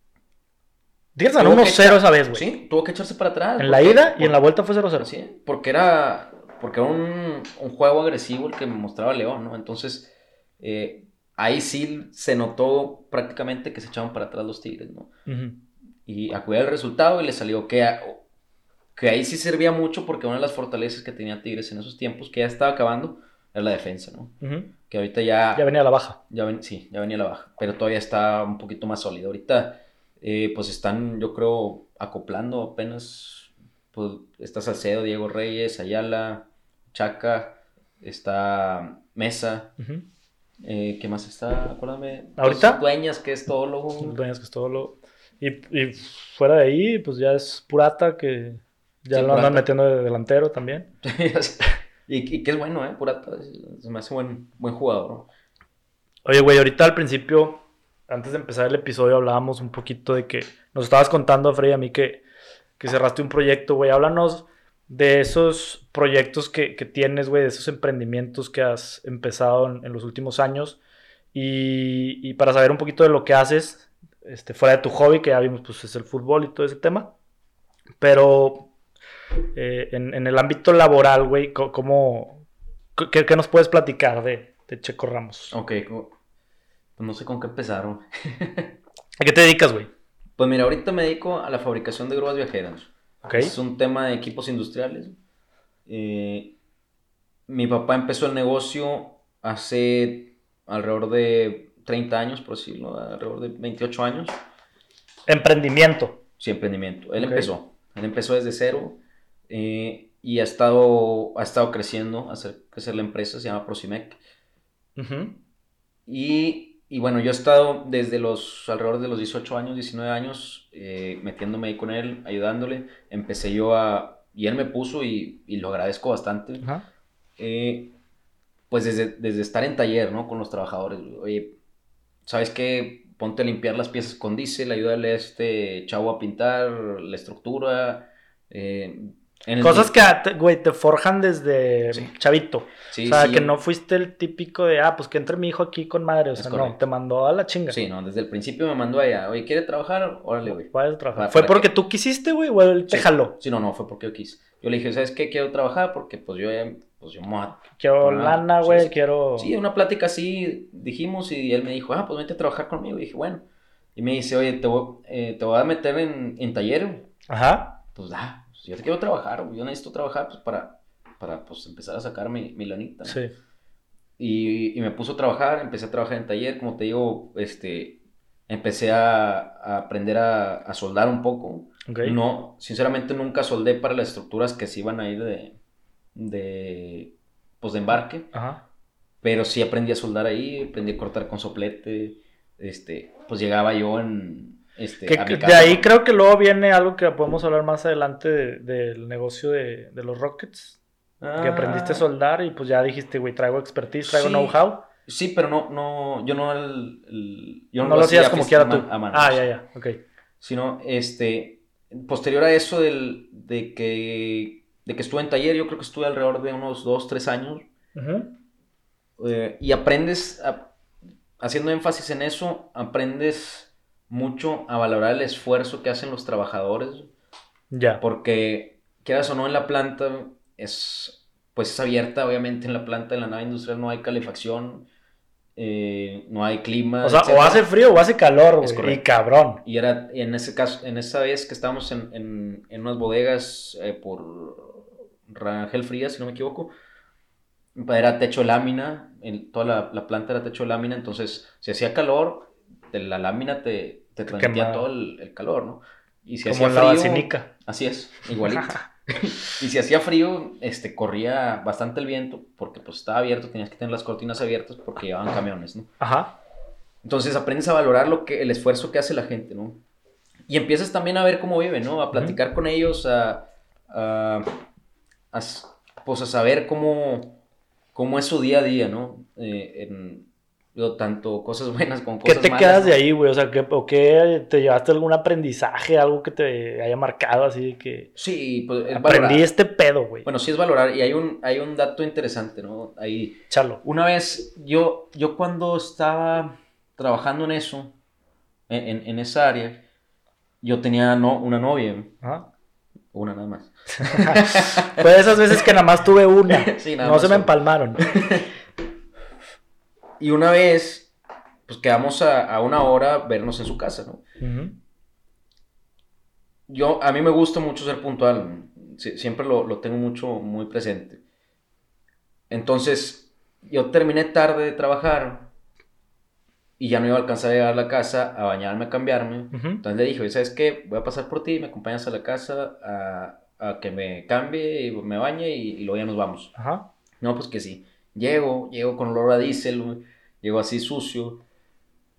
Tigres ganó tuvo que 1-0 echar- esa vez, güey. Sí, tuvo que echarse para atrás. En la ida y por- en la vuelta fue 0-0. Sí, porque era. Porque era un, un juego agresivo el que mostraba León, ¿no? Entonces, eh, ahí sí se notó prácticamente que se echaban para atrás los Tigres, ¿no? Ujú. y a cuidar el resultado y le salió que, a- que ahí sí servía mucho porque una de las fortalezas que tenía Tigres en esos tiempos, que ya estaba acabando, era la defensa, ¿no? Ujú. Que ahorita ya, Ya venía a la baja. ya ven- sí, ya venía a la baja, pero todavía está un poquito más sólido. Ahorita, eh, pues están, yo creo, acoplando apenas, pues está Salcedo, Diego Reyes, Ayala, Chaca, está Mesa, eh, ¿qué más está? Acuérdame. ¿Ahorita? Los Dueñas, que es todo lo... Dueñas que es todo lo... Y, y fuera de ahí, pues ya es Purata, que ya Sí, lo andan Purata. metiendo de delantero también. y, y que es bueno, ¿eh? Purata, se me hace buen, buen jugador. Oye, güey, ahorita al principio, antes de empezar el episodio, hablábamos un poquito de que nos estabas contando, Freddy, a mí que, que cerraste un proyecto, güey. Háblanos de esos proyectos que, que tienes, güey, de esos emprendimientos que has empezado en, los últimos años. Y, para saber un poquito de lo que haces, este, fuera de tu hobby, que ya vimos, pues es el fútbol y todo ese tema. Pero eh, en, el ámbito laboral, güey, ¿cómo, qué, qué nos puedes platicar de, de Checo Ramos? Ok, no sé con qué empezar. ¿no? ¿A qué te dedicas, güey? Pues mira, ahorita me dedico a la fabricación de grúas viajeras. Ok. Es un tema de equipos industriales. Eh, mi papá empezó el negocio hace alrededor de 30 años, por decirlo, alrededor de 28 años. Emprendimiento. Sí, emprendimiento. Él empezó. Él empezó desde cero eh, y ha estado, ha estado creciendo, hacer crecer la empresa, se llama Prosimec. Ujú. Y, y bueno, yo he estado desde los alrededor de los 18 años, 19 años, eh, metiéndome ahí con él, ayudándole. Empecé yo a... Y él me puso y, y lo agradezco bastante. Ajá. Eh, pues desde, desde estar en taller, ¿no? Con los trabajadores. Oye, ¿sabes qué? Ponte a limpiar las piezas con diésel, ayúdale a este chavo a pintar la estructura. eh, Cosas que, ah, te- güey, te forjan desde Sí. chavito. Sí, o sea, sí, que no fuiste el típico de, ah, pues que entre mi hijo aquí con madre. O sea, no, te mandó a la chinga. Sí, no, desde el principio me mandó allá. Oye, ¿quiere trabajar? Órale, güey. A trabajar. ¿Fue porque que- tú quisiste, güey, o él te Sí. jaló? Sí, no, no, fue porque yo quise. Yo le dije, ¿sabes qué? Quiero trabajar porque pues yo ya, pues yo me Quiero lana, güey, quiero... Sí, una plática así dijimos y él me dijo, ah, pues vente a trabajar conmigo. Y dije, bueno. Y me dice, oye, te voy, eh, te voy a meter en, en taller. güey". Ajá. Pues da, pues, yo te quiero trabajar, yo necesito trabajar pues para, para pues empezar a sacar mi, mi lanita. ¿no? Sí. Y, y me puso a trabajar, empecé a trabajar en taller, como te digo, este, empecé a, a aprender a, a soldar un poco. Ok. No, sinceramente nunca soldé para las estructuras que se iban a ir de, de, pues de embarque. Ajá. Pero sí aprendí a soldar ahí, aprendí a cortar con soplete. Este, pues llegaba yo en. Este, Que- que de ahí creo que luego viene algo que podemos hablar más adelante de- del negocio de, de los Rockets. Que Ah, aprendiste a soldar y pues ya dijiste, güey, traigo expertise, traigo Sí. know-how. Sí, pero no, no, yo no el, el- yo No, lo hacías hacía como quiera tú. a ah, ya, ya, ok. Sino, este, posterior a eso del, de que, de que estuve en taller, yo creo que estuve alrededor de unos dos, tres años. Ujú. eh, y aprendes, a- haciendo énfasis en eso, aprendes mucho a valorar el esfuerzo que hacen los trabajadores. Ya. Porque, quieras o no, en la planta es, pues es abierta, obviamente, en la planta, en la nave industrial no hay calefacción, eh, no hay clima. O sea, o hace frío o hace calor, güey. Y cabrón. Y era, en ese caso, en esa vez que estábamos en, en, en unas bodegas eh, por Rangel Frías, si no me equivoco, era techo de lámina, el- toda la, la planta era techo de lámina, entonces si hacía calor, de la lámina te, te transmitía todo el, el calor, ¿no? Y si Como hacía en la frío, vacinica. así es, igualito. y si hacía frío, este, corría bastante el viento, porque pues estaba abierto, tenías que tener las cortinas abiertas porque llevaban camiones, ¿no? Ajá. Entonces aprendes a valorar lo que, el esfuerzo que hace la gente, ¿no? Y empiezas también a ver cómo viven, ¿no? A platicar con ellos, a, a- pues a saber cómo, cómo es su día a día, ¿no? Eh, en, digo, tanto cosas buenas como ¿Qué cosas te malas, quedas ¿no? de ahí, güey? O sea, ¿qué, ¿o qué te llevaste algún aprendizaje, algo que te haya marcado así que Sí, pues es aprendí valorar. este pedo, güey? Bueno, sí es valorar. Y hay un, hay un dato interesante, ¿no? Ahí, Chalo. Una vez, yo, yo cuando estaba trabajando en eso, en, en- en esa área, yo tenía no, una novia, Ajá. una nada más. Fue de esas veces que nada más tuve una. Sí, nada no más se me empalmaron. Y una vez, pues quedamos a, a una hora vernos en su casa, ¿no? Yo, a mí me gusta mucho ser puntual, sie- siempre lo, lo tengo mucho, muy presente. Entonces, yo terminé tarde de trabajar y ya no iba a alcanzar a llegar a la casa a bañarme, a cambiarme. Entonces le dije, ¿sabes qué? Voy a pasar por ti, me acompañas a la casa a, a que me cambie y me bañe y, y luego ya nos vamos. Ajá. No, pues que sí. Llego, llego con olor a diésel, llego así sucio,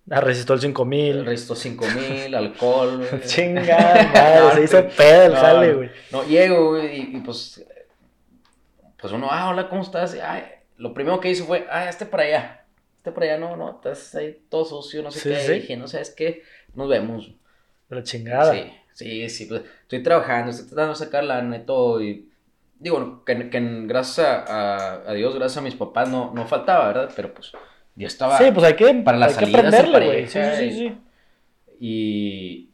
Ah, resistó el el 5000. resto 5000, alcohol. güey. Chinga, madre, se hizo pedo el no, jale, güey. No, llego, güey, y, y pues, pues uno, ah, hola, ¿cómo estás? Ay, lo primero que hizo fue, ah, este para allá, este para allá, no, no, estás ahí todo sucio, no sé Sí, qué. sí. Dije, no sabes qué, nos vemos. La chingada. Sí, sí, sí, pues, estoy trabajando, estoy tratando de sacar la todo, y digo, que, que gracias a, Dios, gracias a mis papás, no, no faltaba, ¿verdad? Pero pues, yo estaba, Sí, pues hay que, para las hay que aprenderle, güey. Sí, sí, y- sí,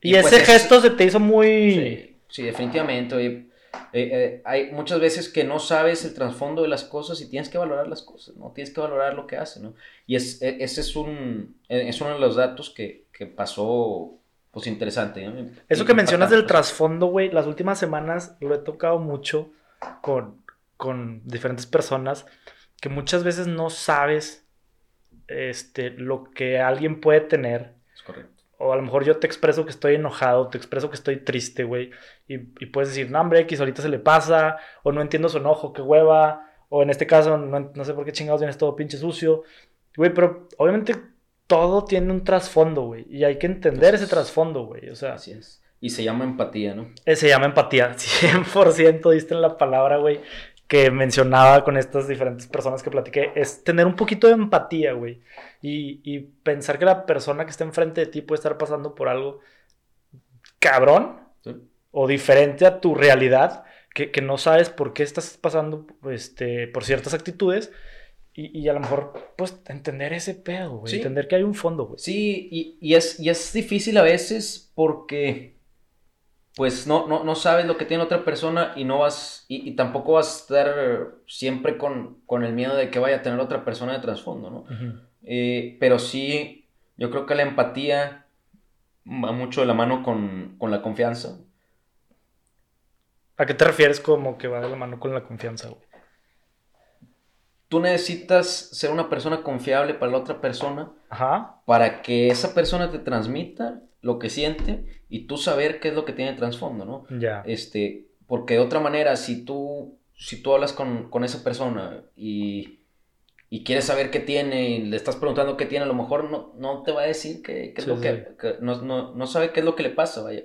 y... Pues, ese es- gesto se te hizo muy... Sí, sí, definitivamente. oye, eh, eh, hay muchas veces que no sabes el trasfondo de las cosas y tienes que valorar las cosas, ¿no? Tienes que valorar lo que hace, ¿no? Y es, e- ese es un, e- es uno de los datos que, que pasó, pues, interesante. ¿no? Eso que mencionas del trasfondo, güey, las últimas semanas lo he tocado mucho con, con diferentes personas que muchas veces no sabes este, lo que alguien puede tener. Es correcto. O a lo mejor yo te expreso que estoy enojado, te expreso que estoy triste, güey. Y, y puedes decir, no, hombre, X, ahorita se le pasa. O no entiendo su enojo, qué hueva. O en este caso, no, no sé por qué chingados vienes todo pinche sucio. Güey, pero obviamente todo tiene un trasfondo, güey. Y hay que entender ese trasfondo, güey. O sea, Así es. Y se llama empatía, ¿no? eh, se llama empatía. 100% diste en la palabra, güey, que mencionaba con estas diferentes personas que platiqué. Es tener un poquito de empatía, güey. Y, y pensar que la persona que está enfrente de ti puede estar pasando por algo cabrón Sí. o diferente a tu realidad, que, que no sabes por qué estás pasando este, por ciertas actitudes. Y, y a lo mejor, pues, entender ese pedo, güey. Sí. Entender que hay un fondo, güey. Sí, y, y es, y es difícil a veces porque pues no, no, no sabes lo que tiene otra persona y no vas, y, y tampoco vas a estar siempre con, con el miedo de que vaya a tener otra persona de trasfondo, ¿no? Eh, pero sí, yo creo que la empatía va mucho de la mano con, con la confianza. ¿A qué te refieres como que va de la mano con la confianza, güey? Tú necesitas ser una persona confiable para la otra persona Ajá. para que esa persona te transmita lo que siente y tú saber qué es lo que tiene de trasfondo, ¿no? Ya. Este, porque de otra manera, si tú, si tú hablas con, con esa persona y, y quieres saber qué tiene y le estás preguntando qué tiene, a lo mejor no, no te va a decir qué, qué es Sí, lo sí. que, que- no, no, no sabe qué es lo que le pasa, vaya.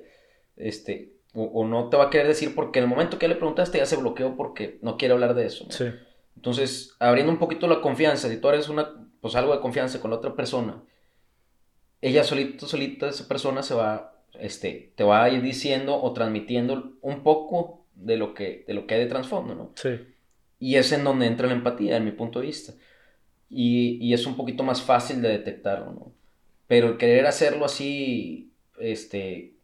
Este, o, o no te va a querer decir porque en el momento que le preguntaste ya se bloqueó porque no quiere hablar de eso. ¿no? Sí. Entonces, abriendo un poquito la confianza, si tú eres una, pues algo de confianza con la otra persona, ella solito, solita, esa persona se va, este, te va a ir diciendo o transmitiendo un poco de lo que, de lo que hay de trasfondo, ¿no? Sí. Y es en donde entra la empatía, en mi punto de vista. Y, y es un poquito más fácil de detectarlo, ¿no? Pero querer hacerlo así, este,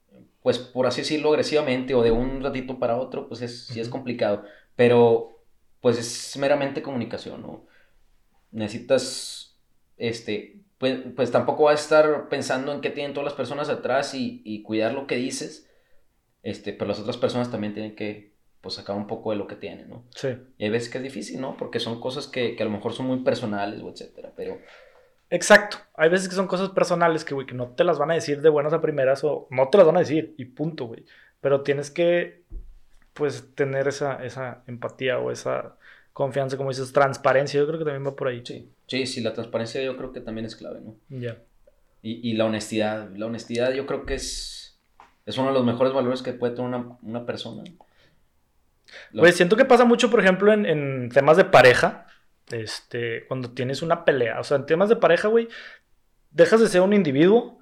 pues por así decirlo, agresivamente o de un ratito para otro, pues es, sí es complicado. Pero, pues es meramente comunicación, ¿no? Necesitas, este, pues, pues tampoco vas a estar pensando en qué tienen todas las personas atrás y, y cuidar lo que dices, este, pero las otras personas también tienen que, pues, sacar un poco de lo que tienen, ¿no? Sí. Y hay veces que es difícil, ¿no? Porque son cosas que, que a lo mejor son muy personales o etcétera, pero Exacto. Hay veces que son cosas personales que, güey, que no te las van a decir de buenas a primeras o no te las van a decir y punto, güey. Pero tienes que, pues, tener esa, esa empatía o esa confianza, como dices, transparencia. Yo creo que también va por ahí. sí, sí, sí, la transparencia yo creo que también es clave, ¿no? Ya. Y, y la honestidad, la honestidad yo creo que es, es uno de los mejores valores que puede tener una, una persona. Lo- Pues siento que pasa mucho, por ejemplo, en, en temas de pareja. Este, cuando tienes una pelea. O sea, en temas de pareja, güey, dejas de ser un individuo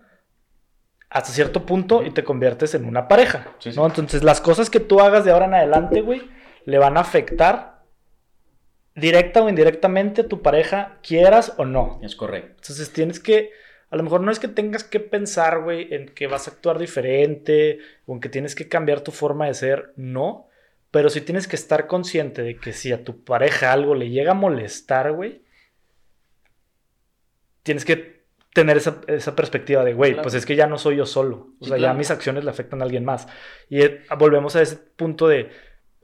hasta cierto punto y te conviertes en una pareja. Sí, sí. ¿no? Entonces, las cosas que tú hagas de ahora en adelante, güey, le van a afectar directa o indirectamente a tu pareja, quieras o no. Es correcto. Entonces tienes que, a lo mejor no es que tengas que pensar, güey, en que vas a actuar diferente o en que tienes que cambiar tu forma de ser, no. Pero sí tienes que estar consciente de que si a tu pareja algo le llega a molestar, güey, tienes que tener esa, esa perspectiva de, güey, Claro. pues es que ya no soy yo solo. O Sí, sea, ya mis acciones le afectan a alguien más. Y eh, volvemos a ese punto de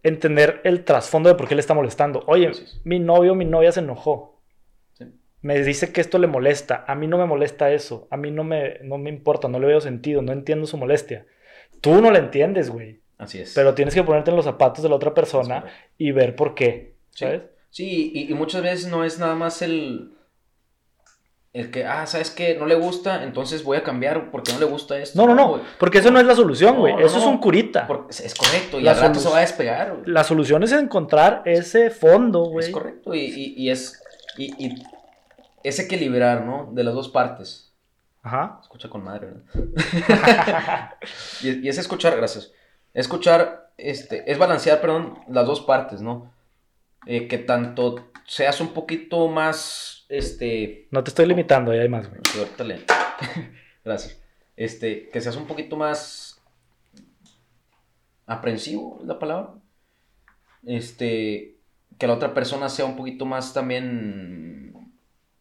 entender el trasfondo de por qué le está molestando. Oye, es. mi novio mi novia se enojó Sí. me dice que esto le molesta. A mí no me molesta eso. A mí no me, no me importa, no le veo sentido, no entiendo su molestia. Tú no la entiendes, güey. Así es. Pero tienes que ponerte en los zapatos de la otra persona y ver por qué. Sí. ¿Sabes? Sí, y, y muchas veces no es nada más el, el que, ah, ¿sabes qué? No le gusta, entonces voy a cambiar porque no le gusta esto. No, no, no. Porque eso no es la solución, güey. no, eso es un curita. Es, correcto, y La al rato se va a despegar. güey. La solución es encontrar ese fondo, güey. Es correcto, y, y- y es, y, y es equilibrar, ¿no? De las dos partes. Ajá. Escucha con madre, ¿verdad? y, y es escuchar, gracias. Escuchar, este, es balancear, perdón, las dos partes, ¿no? Eh, que tanto seas un poquito más, este, No te estoy limitando, ahí hay más, güey. Ahorita Gracias. Este, que seas un poquito más aprensivo, es la palabra. Este, que la otra persona sea un poquito más también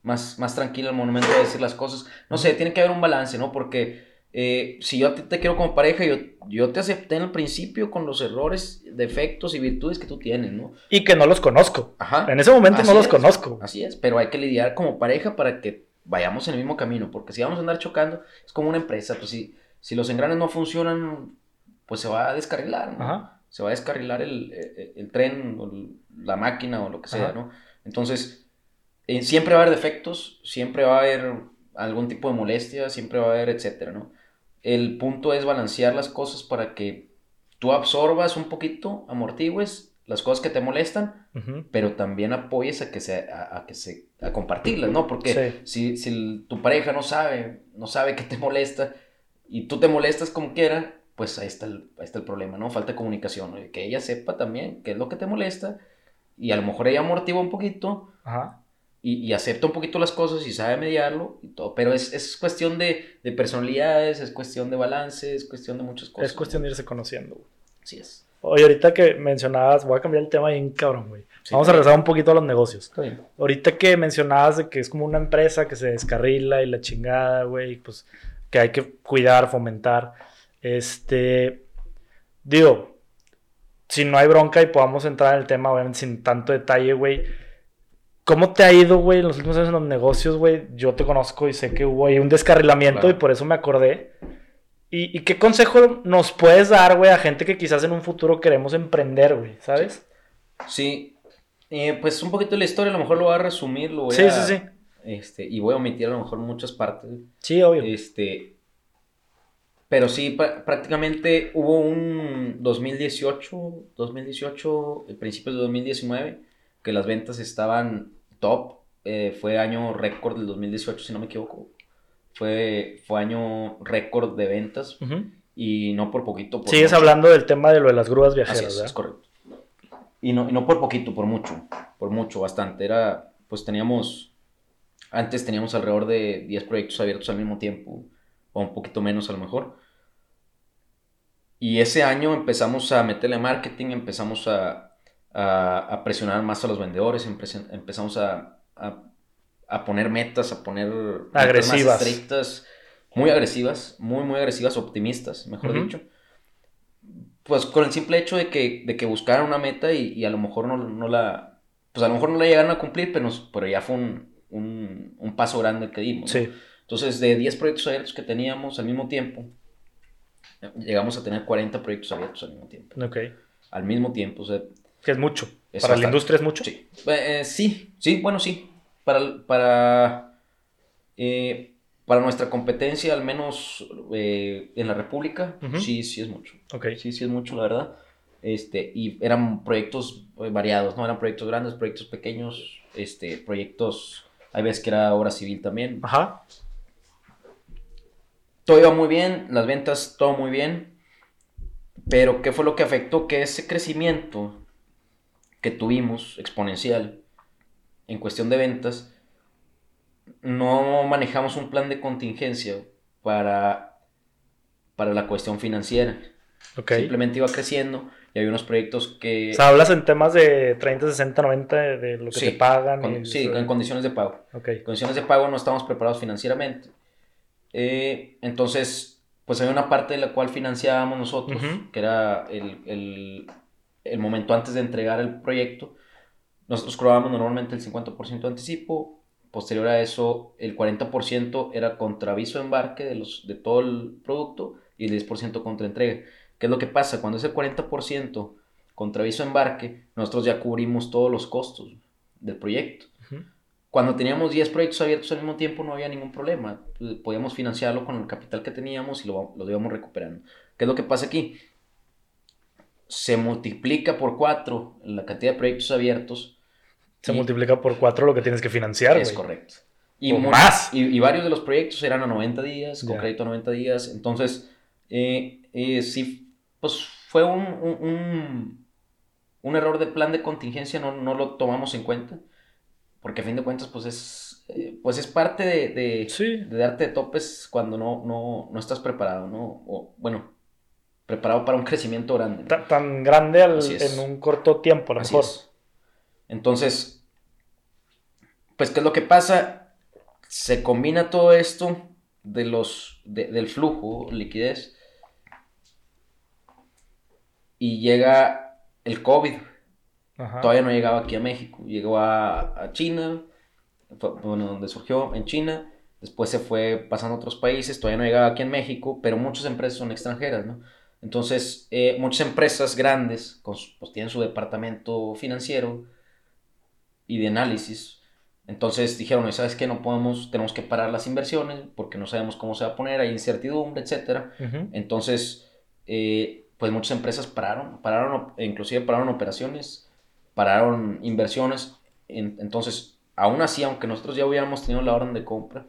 más, más tranquila al momento de decir las cosas. No sé, tiene que haber un balance, ¿no? Porque eh, si yo a ti te quiero como pareja, yo, yo te acepté en el principio con los errores, defectos y virtudes que tú tienes, ¿no? Y que no los conozco. Ajá. En ese momento no los es. conozco. Así es, pero hay que lidiar como pareja para que vayamos en el mismo camino, porque si vamos a andar chocando, es como una empresa, pues si, si los engranes no funcionan, pues se va a descarrilar, ¿no? Ajá. Se va a descarrilar el, el- el tren, o la máquina o lo que sea, Ajá. ¿no? Entonces, eh, siempre va a haber defectos, siempre va a haber algún tipo de molestia, siempre va a haber, etcétera, ¿no? El punto es balancear las cosas para que tú absorbas un poquito, amortigues las cosas que te molestan, pero también apoyes a que se, a, a que se, a compartirlas, ¿no? Porque Sí. si, si tu pareja no sabe, no sabe que te molesta y tú te molestas como quiera, pues ahí está el, ahí está el problema, ¿no? Falta de comunicación, ¿no? Que ella sepa también qué es lo que te molesta y a lo mejor ella amortigua un poquito Ajá. Y, y acepta un poquito las cosas y sabe mediarlo y todo, pero es, es cuestión de, de personalidades, es cuestión de balance, es cuestión de muchas cosas. Es cuestión de irse conociendo, güey. Así es. Oye, ahorita que mencionabas, voy a cambiar el tema bien cabrón, güey. Sí. Vamos a regresar un poquito a los negocios. Está bien. Ahorita que mencionabas de que es como una empresa que se descarrila y la chingada, güey, pues que hay que cuidar, fomentar. Este, digo, si no hay bronca y podamos entrar en el tema, obviamente sin tanto detalle, güey. ¿Cómo te ha ido, güey, en los últimos años en los negocios, güey? Yo te conozco y sé que hubo ahí un descarrilamiento Claro. y por eso me acordé. ¿Y, y qué consejo nos puedes dar, güey, a gente que quizás en un futuro queremos emprender, güey? ¿Sabes? Sí, eh, pues un poquito de la historia, a lo mejor lo voy a resumir, lo voy Sí, a... sí, sí. Este, y voy a omitir a lo mejor muchas partes. Sí, obvio. Este, pero sí, prá- prácticamente hubo un 2018, 2018, el principios de 2019, que las ventas estaban top. eh, fue año récord del 2018, si no me equivoco. Fue, fue año récord de ventas Ujú. y no por poquito. Por Sigues mucho. hablando del tema de lo de las grúas Así viajeras, es, ¿verdad? es correcto. Y no, y no por poquito, por mucho, por mucho, bastante. Era, pues teníamos, antes teníamos alrededor de 10 proyectos abiertos al mismo tiempo, o un poquito menos a lo mejor. Y ese año empezamos a meterle marketing, empezamos a, a, a presionar más a los vendedores, empe- empezamos a, a, a poner metas, a poner metas Agresivas. más estrictas, muy agresivas, muy, muy agresivas, optimistas, mejor dicho pues con el simple hecho de que, de que buscaran una meta y, y a lo mejor no, no la, pues a lo mejor no la llegaron a cumplir, pero, nos- pero ya fue un, un, un paso grande que dimos. ¿no? Sí. Entonces, de 10 proyectos abiertos que teníamos al mismo tiempo, llegamos a tener 40 proyectos abiertos al mismo tiempo. Ok. Al mismo tiempo, o sea, Que es mucho. Es Para la industria es mucho. sí. Eh, sí, sí, bueno, sí. Para, para, eh, para nuestra competencia, al menos eh, en la República, sí, sí es mucho. Ok. Sí, sí es mucho, la verdad. Este, y eran proyectos variados, ¿no? Eran proyectos grandes, proyectos pequeños, este, proyectos, hay veces que era obra civil también. Ajá. Todo iba muy bien, las ventas, todo muy bien. Pero, ¿qué fue lo que afectó? Que ese crecimiento que tuvimos, exponencial, en cuestión de ventas, no manejamos un plan de contingencia para, para la cuestión financiera. Ok. Simplemente iba creciendo y había unos proyectos que... O sea, hablas en temas de 30, 60, 90 de, lo que Sí, te pagan. con- y- sí, en condiciones de pago. Ok. En condiciones de pago no estamos preparados financieramente. Eh, entonces, pues había una parte de la cual financiábamos nosotros, Ujú. que era el, el- el momento antes de entregar el proyecto. Nosotros cobrábamos normalmente el 50% de anticipo. Posterior a eso, el 40% era contra aviso de embarque de, los, de todo el producto y el 10% contra entrega. ¿Qué es lo que pasa? Cuando es el 40% contra aviso de embarque, nosotros ya cubrimos todos los costos del proyecto. Ujú. Cuando teníamos 10 proyectos abiertos al mismo tiempo no había ningún problema. Podíamos financiarlo con el capital que teníamos y lo, lo íbamos recuperando. ¿Qué es lo que pasa aquí? Se multiplica por 4 la cantidad de proyectos abiertos. Se y- multiplica por 4 lo que tienes que financiar, Es correcto. Y, O más. Y, y varios de los proyectos eran a 90 días, con crédito a 90 días. Entonces, eh, eh, sí, pues fue un, un, un- un error de plan de contingencia, no, no lo tomamos en cuenta. Porque a fin de cuentas, pues es, eh, pues es parte de, de, Sí. de darte topes cuando no, no, no estás preparado, ¿no? O, bueno, preparado para un crecimiento grande. Tan grande al- en un corto tiempo, a lo Así mejor. es. Entonces, pues, ¿qué es lo que pasa? Se combina todo esto de los, de- del flujo, liquidez, y llega el COVID. Ajá. Todavía no llegaba aquí a México. Llegó a, a China, fue, bueno, donde surgió en China. Después se fue pasando a otros países. Todavía no llegaba aquí en México, pero muchas empresas son extranjeras, ¿no? Entonces, eh, muchas empresas grandes pues, tienen su departamento financiero y de análisis. Entonces dijeron, ¿sabes qué? No podemos, tenemos que parar las inversiones porque no sabemos cómo se va a poner, hay incertidumbre, etc. Entonces, eh, pues muchas empresas pararon, pararon, inclusive pararon operaciones, pararon inversiones. entonces, aún así, aunque nosotros ya hubiéramos tenido la orden de compra,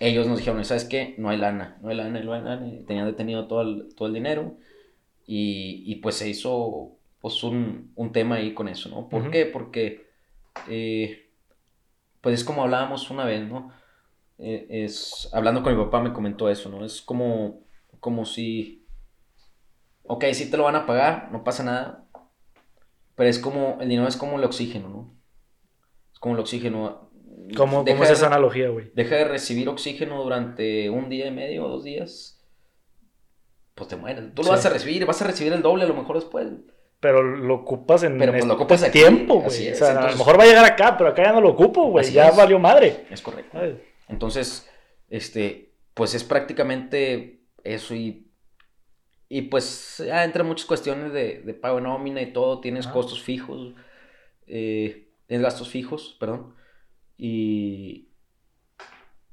ellos nos dijeron, ¿sabes qué? No hay lana, no hay lana, no hay lana. Tenían detenido todo el, todo el dinero y, y pues se hizo pues un, un, tema ahí con eso, ¿no? ¿Por qué? Porque eh, pues es como hablábamos una vez, ¿no? Eh, es, hablando con mi papá me comentó eso, ¿no? Es como, como si, ok, sí te lo van a pagar, no pasa nada, pero es como, el dinero es como el oxígeno, ¿no? Es como el oxígeno. ¿Cómo, ¿cómo es esa analogía, güey? Deja de recibir oxígeno durante un día y medio o dos días, pues te mueres. Tú lo vas a recibir, vas a recibir el doble a lo mejor después pero lo ocupas en pero pues, lo ocupas este tiempo, güey. o sea, a lo mejor va a llegar acá, pero acá ya no lo ocupo, güey. Ya valió madre. Es correcto. Entonces, este, pues es prácticamente eso y, y pues ya entra muchas cuestiones de, de pago de nómina y todo. Tienes costos fijos, eh, tienes gastos fijos, perdón. Y,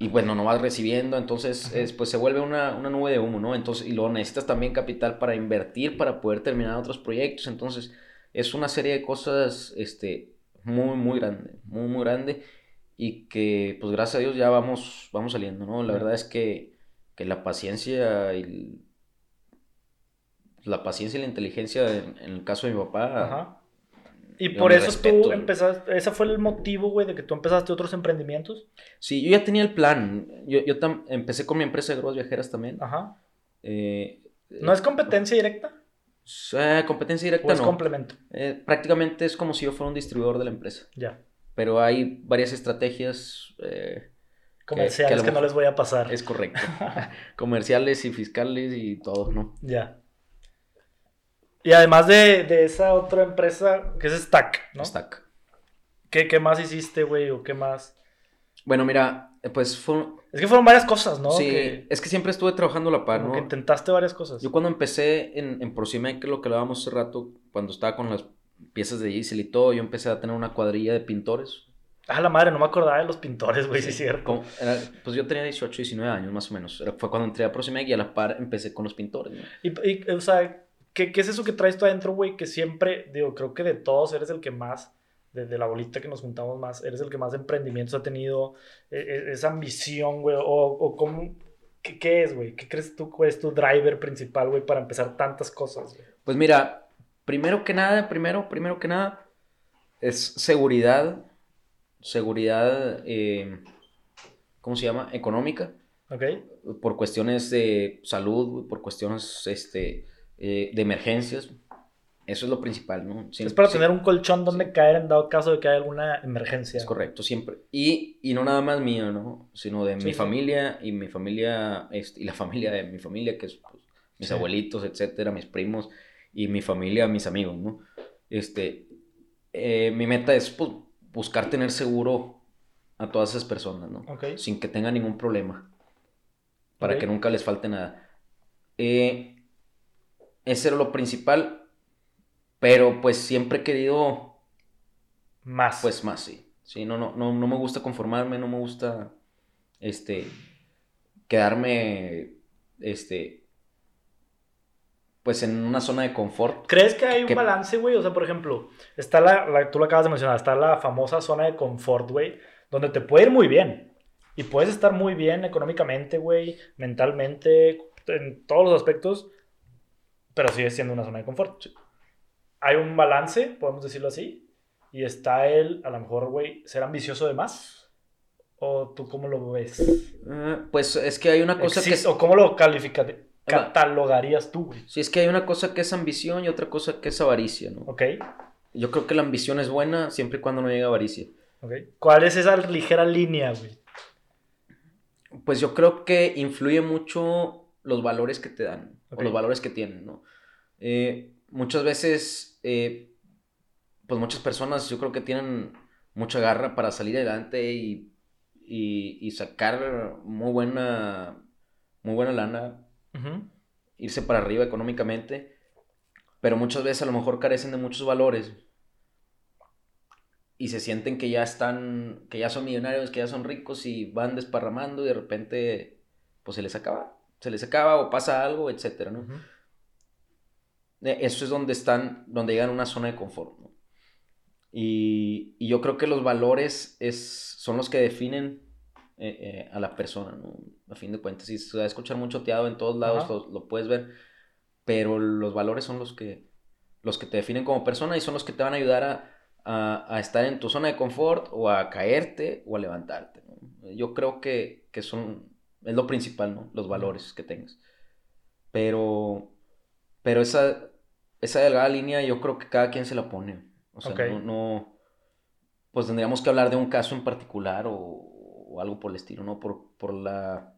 y bueno, no vas recibiendo, entonces pues se vuelve una, nube de humo, ¿no? Entonces, y luego necesitas también capital para invertir, para poder terminar otros proyectos, entonces es una serie de cosas, este, muy, muy grande, muy, muy grande, y que, pues gracias a Dios ya vamos, vamos saliendo, ¿no? La verdad es que, que la paciencia y la paciencia y la inteligencia en, el caso de mi papá... Y por eso tú empezaste, ese fue el motivo, güey, de que tú empezaste otros emprendimientos. Sí, yo ya tenía el plan. Yo, yo empecé con mi empresa de grúas viajeras también. Ajá. Eh, ¿No es competencia directa? Eh, competencia directa ¿O es complemento? Eh, prácticamente es como si yo fuera un distribuidor de la empresa. Ya. Pero hay varias estrategias. Comerciales que, que no les voy a pasar. Es correcto. Comerciales y fiscales y todo, ¿no? Ya. Y además de, esa otra empresa, que es Stack, ¿no? Stack. ¿Qué, qué más hiciste, güey? ¿O qué más? Bueno, mira, pues fue... Es que fueron varias cosas, ¿no? Sí, es que siempre estuve trabajando a la par, ¿no? que intentaste varias cosas. Yo cuando empecé en, en Procime, que es lo que hablábamos hace rato, cuando estaba con las piezas de Gisel y todo, yo empecé a tener una cuadrilla de pintores. Ah, la madre, no me acordaba de los pintores, güey, sí, es cierto. pues yo tenía 18, 19 años más o menos. fue cuando entré a Procime y a la par empecé con los pintores, ¿no? Y, y o sea, ¿Qué, es eso que traes tú adentro, güey? Que siempre, digo, creo que de todos eres el que más, desde la bolita que nos juntamos más, eres el que más emprendimientos ha tenido, e, e, esa ambición, güey, o, o cómo, ¿qué, es, güey? ¿Qué crees tú que es tu driver principal, güey, para empezar tantas cosas, güey? Pues mira, primero que nada, primero, primero que nada, es seguridad, seguridad, eh, ¿cómo se llama? Económica. Ok. Por cuestiones de salud, por cuestiones, este eh, de emergencias. Eso es lo principal, ¿no? es para tener un colchón donde caer en dado caso de que haya alguna emergencia. Es correcto, siempre. Y, y no nada más mío, ¿no? Sino de mi familia y mi familia, este, y la familia de mi familia, que es pues, mis abuelitos, etcétera, mis primos, y mi familia, mis amigos, ¿no? Este, eh, mi meta es pues, buscar tener seguro a todas esas personas, ¿no? Sin que tengan ningún problema. Para que nunca les falte nada. Eh, ese era lo principal, pero pues siempre he querido más. Pues más, sí. Sí, no, no, no, no me gusta conformarme, no me gusta, este, quedarme, este, pues en una zona de confort. ¿Crees que hay un balance, güey? O sea, por ejemplo, está la, tú lo acabas de mencionar, está la famosa zona de confort, güey, donde te puede ir muy bien. Y puedes estar muy bien económicamente, güey, mentalmente, en todos los aspectos, pero sigue siendo una zona de confort. Hay un balance, podemos decirlo así, y está él, a lo mejor, güey, ser ambicioso de más. ¿O tú cómo lo ves? Eh, pues es que hay una cosa que... ¿O cómo lo calificas? catalogarías tú, güey? Sí, es que hay una cosa que es ambición y otra cosa que es avaricia, ¿no? Ok. Yo creo que la ambición es buena siempre y cuando no llega avaricia. Ok. ¿Cuál es esa ligera línea, güey? Pues yo creo que influye mucho los valores que te dan o los valores que tienen, ¿no? Eh, muchas veces, eh, pues muchas personas yo creo que tienen mucha garra para salir adelante y, sacar muy buena, muy buena lana, irse para arriba económicamente, pero muchas veces a lo mejor carecen de muchos valores. y se sienten que ya están, que ya son millonarios, que ya son ricos y van desparramando y de repente, pues se les acaba, se les acaba o pasa algo, etcétera, ¿no? Ujú. Eh, Eso es donde están, donde llegan a una zona de confort, ¿no? Y, y yo creo que los valores es, son los que definen eh, eh, a la persona, ¿no? A fin de cuentas, y se va a escuchar mucho teado en todos lados, Ajá. lo, lo puedes ver, pero los valores son los que, los que te definen como persona y son los que te van a ayudar a, a- a estar en tu zona de confort o a caerte o a levantarte, ¿no? Yo creo que, que son, es lo principal, ¿no? Los valores que tengas. Pero, pero esa, esa delgada línea yo creo que cada quien se la pone. O sea, no, no- pues tendríamos que hablar de un caso en particular o, o algo por el estilo, ¿no? Por, por la,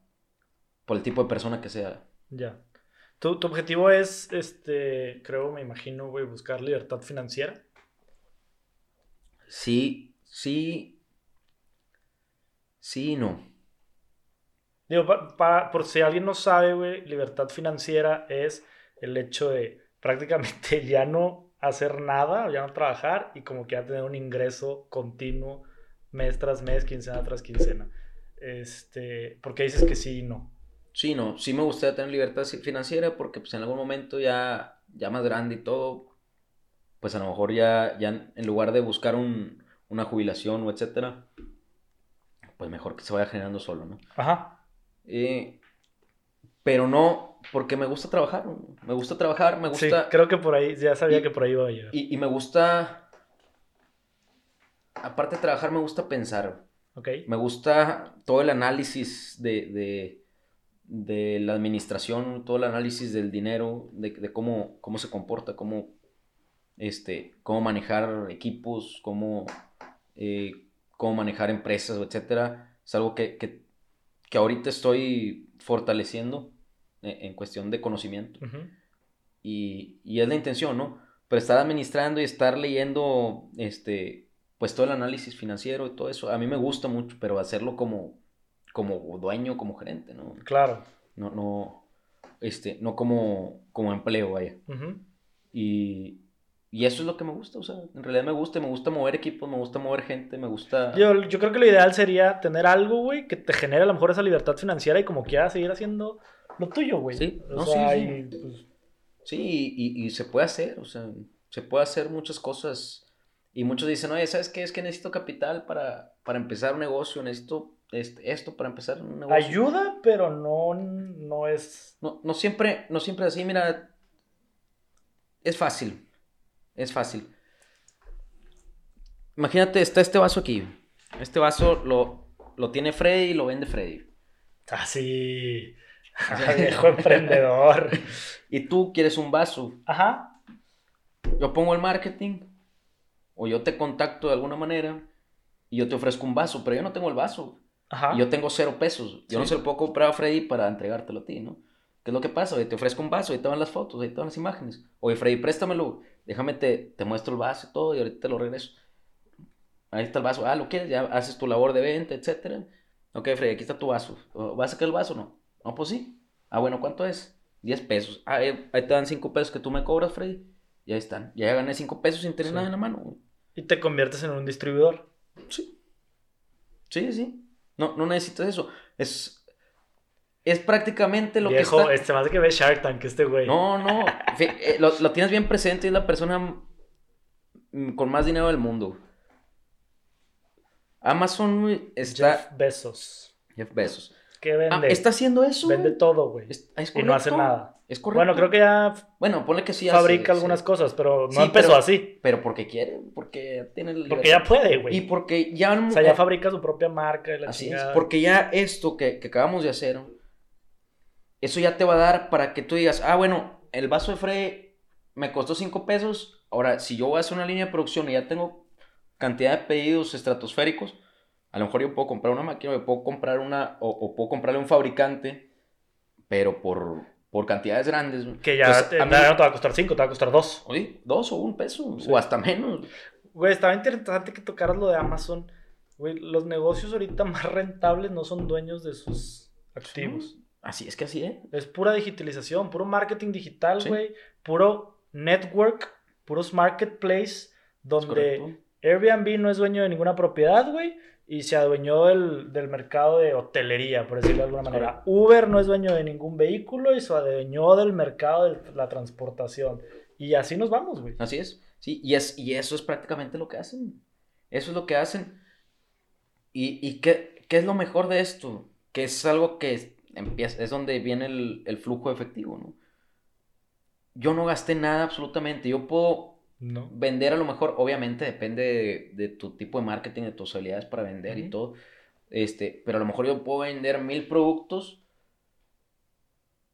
por el tipo de persona que sea. Ya. ¿Tu, tu objetivo es, este, creo, me imagino, güey, buscar libertad financiera? Sí, sí, sí y no. Digo, pa- pa- por si alguien no sabe, güey, libertad financiera es el hecho de prácticamente ya no hacer nada, ya no trabajar y como que ya tener un ingreso continuo mes tras mes, quincena tras quincena. Este, porque dices que sí y no. Sí, no, sí me gustaría tener libertad financiera porque pues en algún momento ya, ya más grande y todo, pues a lo mejor ya, ya en lugar de buscar un, una jubilación o etcétera, pues mejor que se vaya generando solo, ¿no? Ajá. Eh, pero no, porque me gusta trabajar, me gusta trabajar, me Sí, gusta... creo que por ahí, ya sabía Y- que por ahí iba a llegar. Y, y me gusta, aparte de trabajar, me gusta pensar. ¿Ok? Me gusta todo el análisis de, de, de la administración, todo el análisis del dinero, de, de cómo, cómo se comporta, cómo, este, cómo manejar equipos, cómo, eh, cómo manejar empresas, etcétera. Es algo que, que, que ahorita estoy fortaleciendo eh, en cuestión de conocimiento y, y es la intención, ¿no? Pero estar administrando y estar leyendo, este, pues todo el análisis financiero y todo eso, a mí me gusta mucho, pero hacerlo como, como dueño, como gerente, ¿no? Claro. No, no, este, no como, como empleo, vaya. Y, y eso es lo que me gusta, o sea, en realidad me gusta, me gusta mover equipos, me gusta mover gente, me gusta... Yo, yo creo que lo ideal sería tener algo, güey, que te genere a lo mejor esa libertad financiera y como quieras seguir haciendo lo tuyo, güey. Sí, O no, sea, sí, sí. y, pues, Sí, y, y- y se puede hacer, o sea, se puede hacer muchas cosas. Y muchos dicen, oye, ¿sabes qué? Es que necesito capital para, para empezar un negocio, necesito este, esto para empezar un negocio. ayuda, pero no, no es... No, no siempre, no siempre así, mira, es fácil, es fácil. Imagínate, está este vaso aquí. Este vaso lo, lo tiene Freddy y lo vende Freddy. Así. Viejo emprendedor. Y tú quieres un vaso. Ajá. Yo pongo el marketing o yo te contacto de alguna manera y yo te ofrezco un vaso, pero yo no tengo el vaso. Ajá. Y yo tengo cero pesos. Yo no Sí. se lo puedo comprar a Freddy para entregártelo a ti, ¿no? ¿Qué es lo que pasa? Oye, te ofrezco un vaso, ahí te van las fotos, ahí te van las imágenes. Oye, Freddy, préstamelo, déjame, te, te muestro el vaso y todo y ahorita te lo regreso. Ahí está el vaso. Ah, ¿lo quieres? Ya haces tu labor de venta, etcétera. Ok, Freddy, aquí está tu vaso. ¿Vas a sacar el vaso o no? No, pues sí. Ah, bueno, ¿cuánto es? 10 pesos. Ah, eh, ahí te dan 5 pesos que tú me cobras, Freddy. Ya están. Ya gané 5 pesos sin tener Sí. nada en la mano. Y te conviertes en un distribuidor. Sí. Sí, sí. No, no necesitas eso. Es, es prácticamente lo Viejo, que está... este más de que ve Shark Tank, este güey. No, no. Eh, lo, lo tienes bien presente y es la persona con más dinero del mundo. Amazon está... Jeff Bezos. Jeff Bezos. ¿Qué Ah, vende? está haciendo eso. Vende todo, güey. Es, es Y no hace nada. Es correcto. Bueno, creo que ya Bueno, ponle que sí hace, fabrica sí. algunas cosas, pero no Sí, empezó pero- así. Pero porque quiere, porque tiene la Porque ya puede, Y güey. porque ya... O sea, ya fabrica su propia marca y la Así es, porque ya esto que, que acabamos de hacer, eso ya te va a dar para que tú digas, ah, bueno, el vaso de Frey me costó 5 pesos, ahora si yo voy a hacer una línea de producción y ya tengo cantidad de pedidos estratosféricos, a lo mejor yo puedo comprar una máquina, o puedo comprar una, o, o puedo comprarle a un fabricante, pero por, por cantidades grandes. Que ya Entonces, te, a mí- ya no te va a costar 5, te va a costar 2. oye, dos o un peso, Sí. o hasta menos. Güey, estaba interesante que tocaras lo de Amazon. Güey, los negocios ahorita más rentables no son dueños de sus activos. Así es que así es. Es pura digitalización, puro marketing digital, Sí. güey. Puro network, puros marketplace, donde. Airbnb no es dueño de ninguna propiedad, güey, y se adueñó del, del mercado de hotelería, por decirlo de alguna manera. Uber no es dueño de ningún vehículo y se adueñó del mercado de la transportación. Y así nos vamos, güey. Así es. Sí, y, es, y eso es prácticamente lo que hacen. Eso es lo que hacen. ¿Y, y qué, qué es lo mejor de esto? Que es algo que empieza, es donde viene el, el flujo efectivo, ¿no? Yo no gasté nada absolutamente. Yo puedo No. vender a lo mejor, obviamente depende de, de tu tipo de marketing, de tus habilidades para vender y todo. Este, pero a lo mejor yo puedo vender mil productos,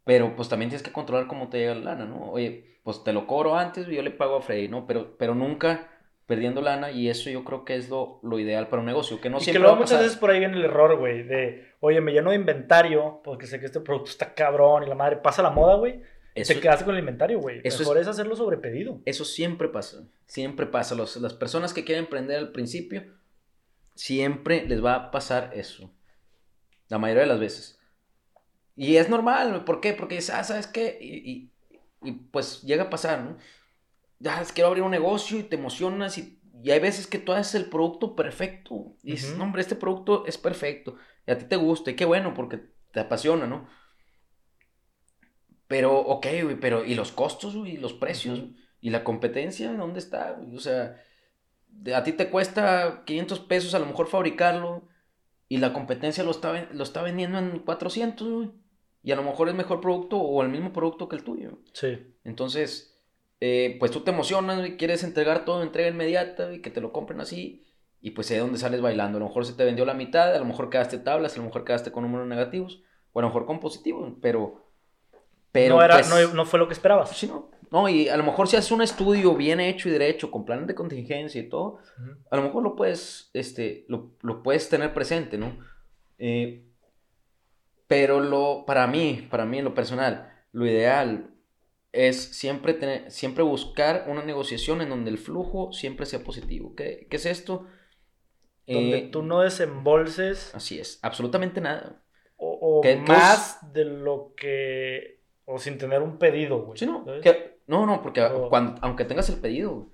pero pues también tienes que controlar cómo te llega la lana, ¿no? Oye, pues te lo cobro antes y yo le pago a Freddy, ¿no? Pero, pero nunca perdiendo lana y eso yo creo que es lo, lo ideal para un negocio, que no y que siempre luego va a muchas veces por ahí viene el error, güey, de, oye, me lleno de inventario porque sé que este producto está cabrón y la madre pasa la moda, güey. Eso, Te quedaste con el inventario, güey. eso Mejor es... hacerlo sobre pedido. eso siempre pasa, siempre pasa. Los- las personas que quieren emprender al principio, siempre les va a pasar eso. La mayoría de las veces. Y es normal, ¿por qué? Porque dices, ah, ¿sabes qué? Y, y- y, pues llega a pasar, ¿no? Ya, quiero abrir un negocio y te emocionas y, y hay veces que tú haces el producto perfecto. Y dices, Ujú. no, hombre, este producto es perfecto. Y a ti te gusta, y qué bueno, porque te apasiona, ¿no? Pero, ok, güey, pero, ¿y los costos, güey? ¿Y los precios? Ujú. ¿Y la competencia? ¿Dónde está, güey? O sea, a ti te cuesta 500 pesos a lo mejor fabricarlo y la competencia lo está, lo está vendiendo en 400, güey. Y a lo mejor es mejor producto o el mismo producto que el tuyo. Sí. Entonces, eh, pues tú te emocionas, y quieres entregar todo, entrega inmediata y que te lo compren así. Y pues ahí es donde sales bailando. A lo mejor se te vendió la mitad, a lo mejor quedaste tablas, a lo mejor quedaste con números negativos, o a lo mejor con positivos, pero... pero no, era, pues, no, no fue lo que esperabas. Sí, no. No, y a lo mejor si haces un estudio bien hecho y derecho, con planes de contingencia y todo, a lo mejor lo puedes, este, lo, lo puedes tener presente, ¿no? Eh, pero lo, para mí, para mí en lo personal, lo ideal es siempre tener, siempre buscar una negociación en donde el flujo siempre sea positivo. ¿Qué, qué es esto? Donde Eh, tú no desembolses Así es, absolutamente nada. o, o Que tú- más de lo que... O sin tener un pedido, güey. Sí, no, no, no, porque O- cuando, aunque tengas el pedido,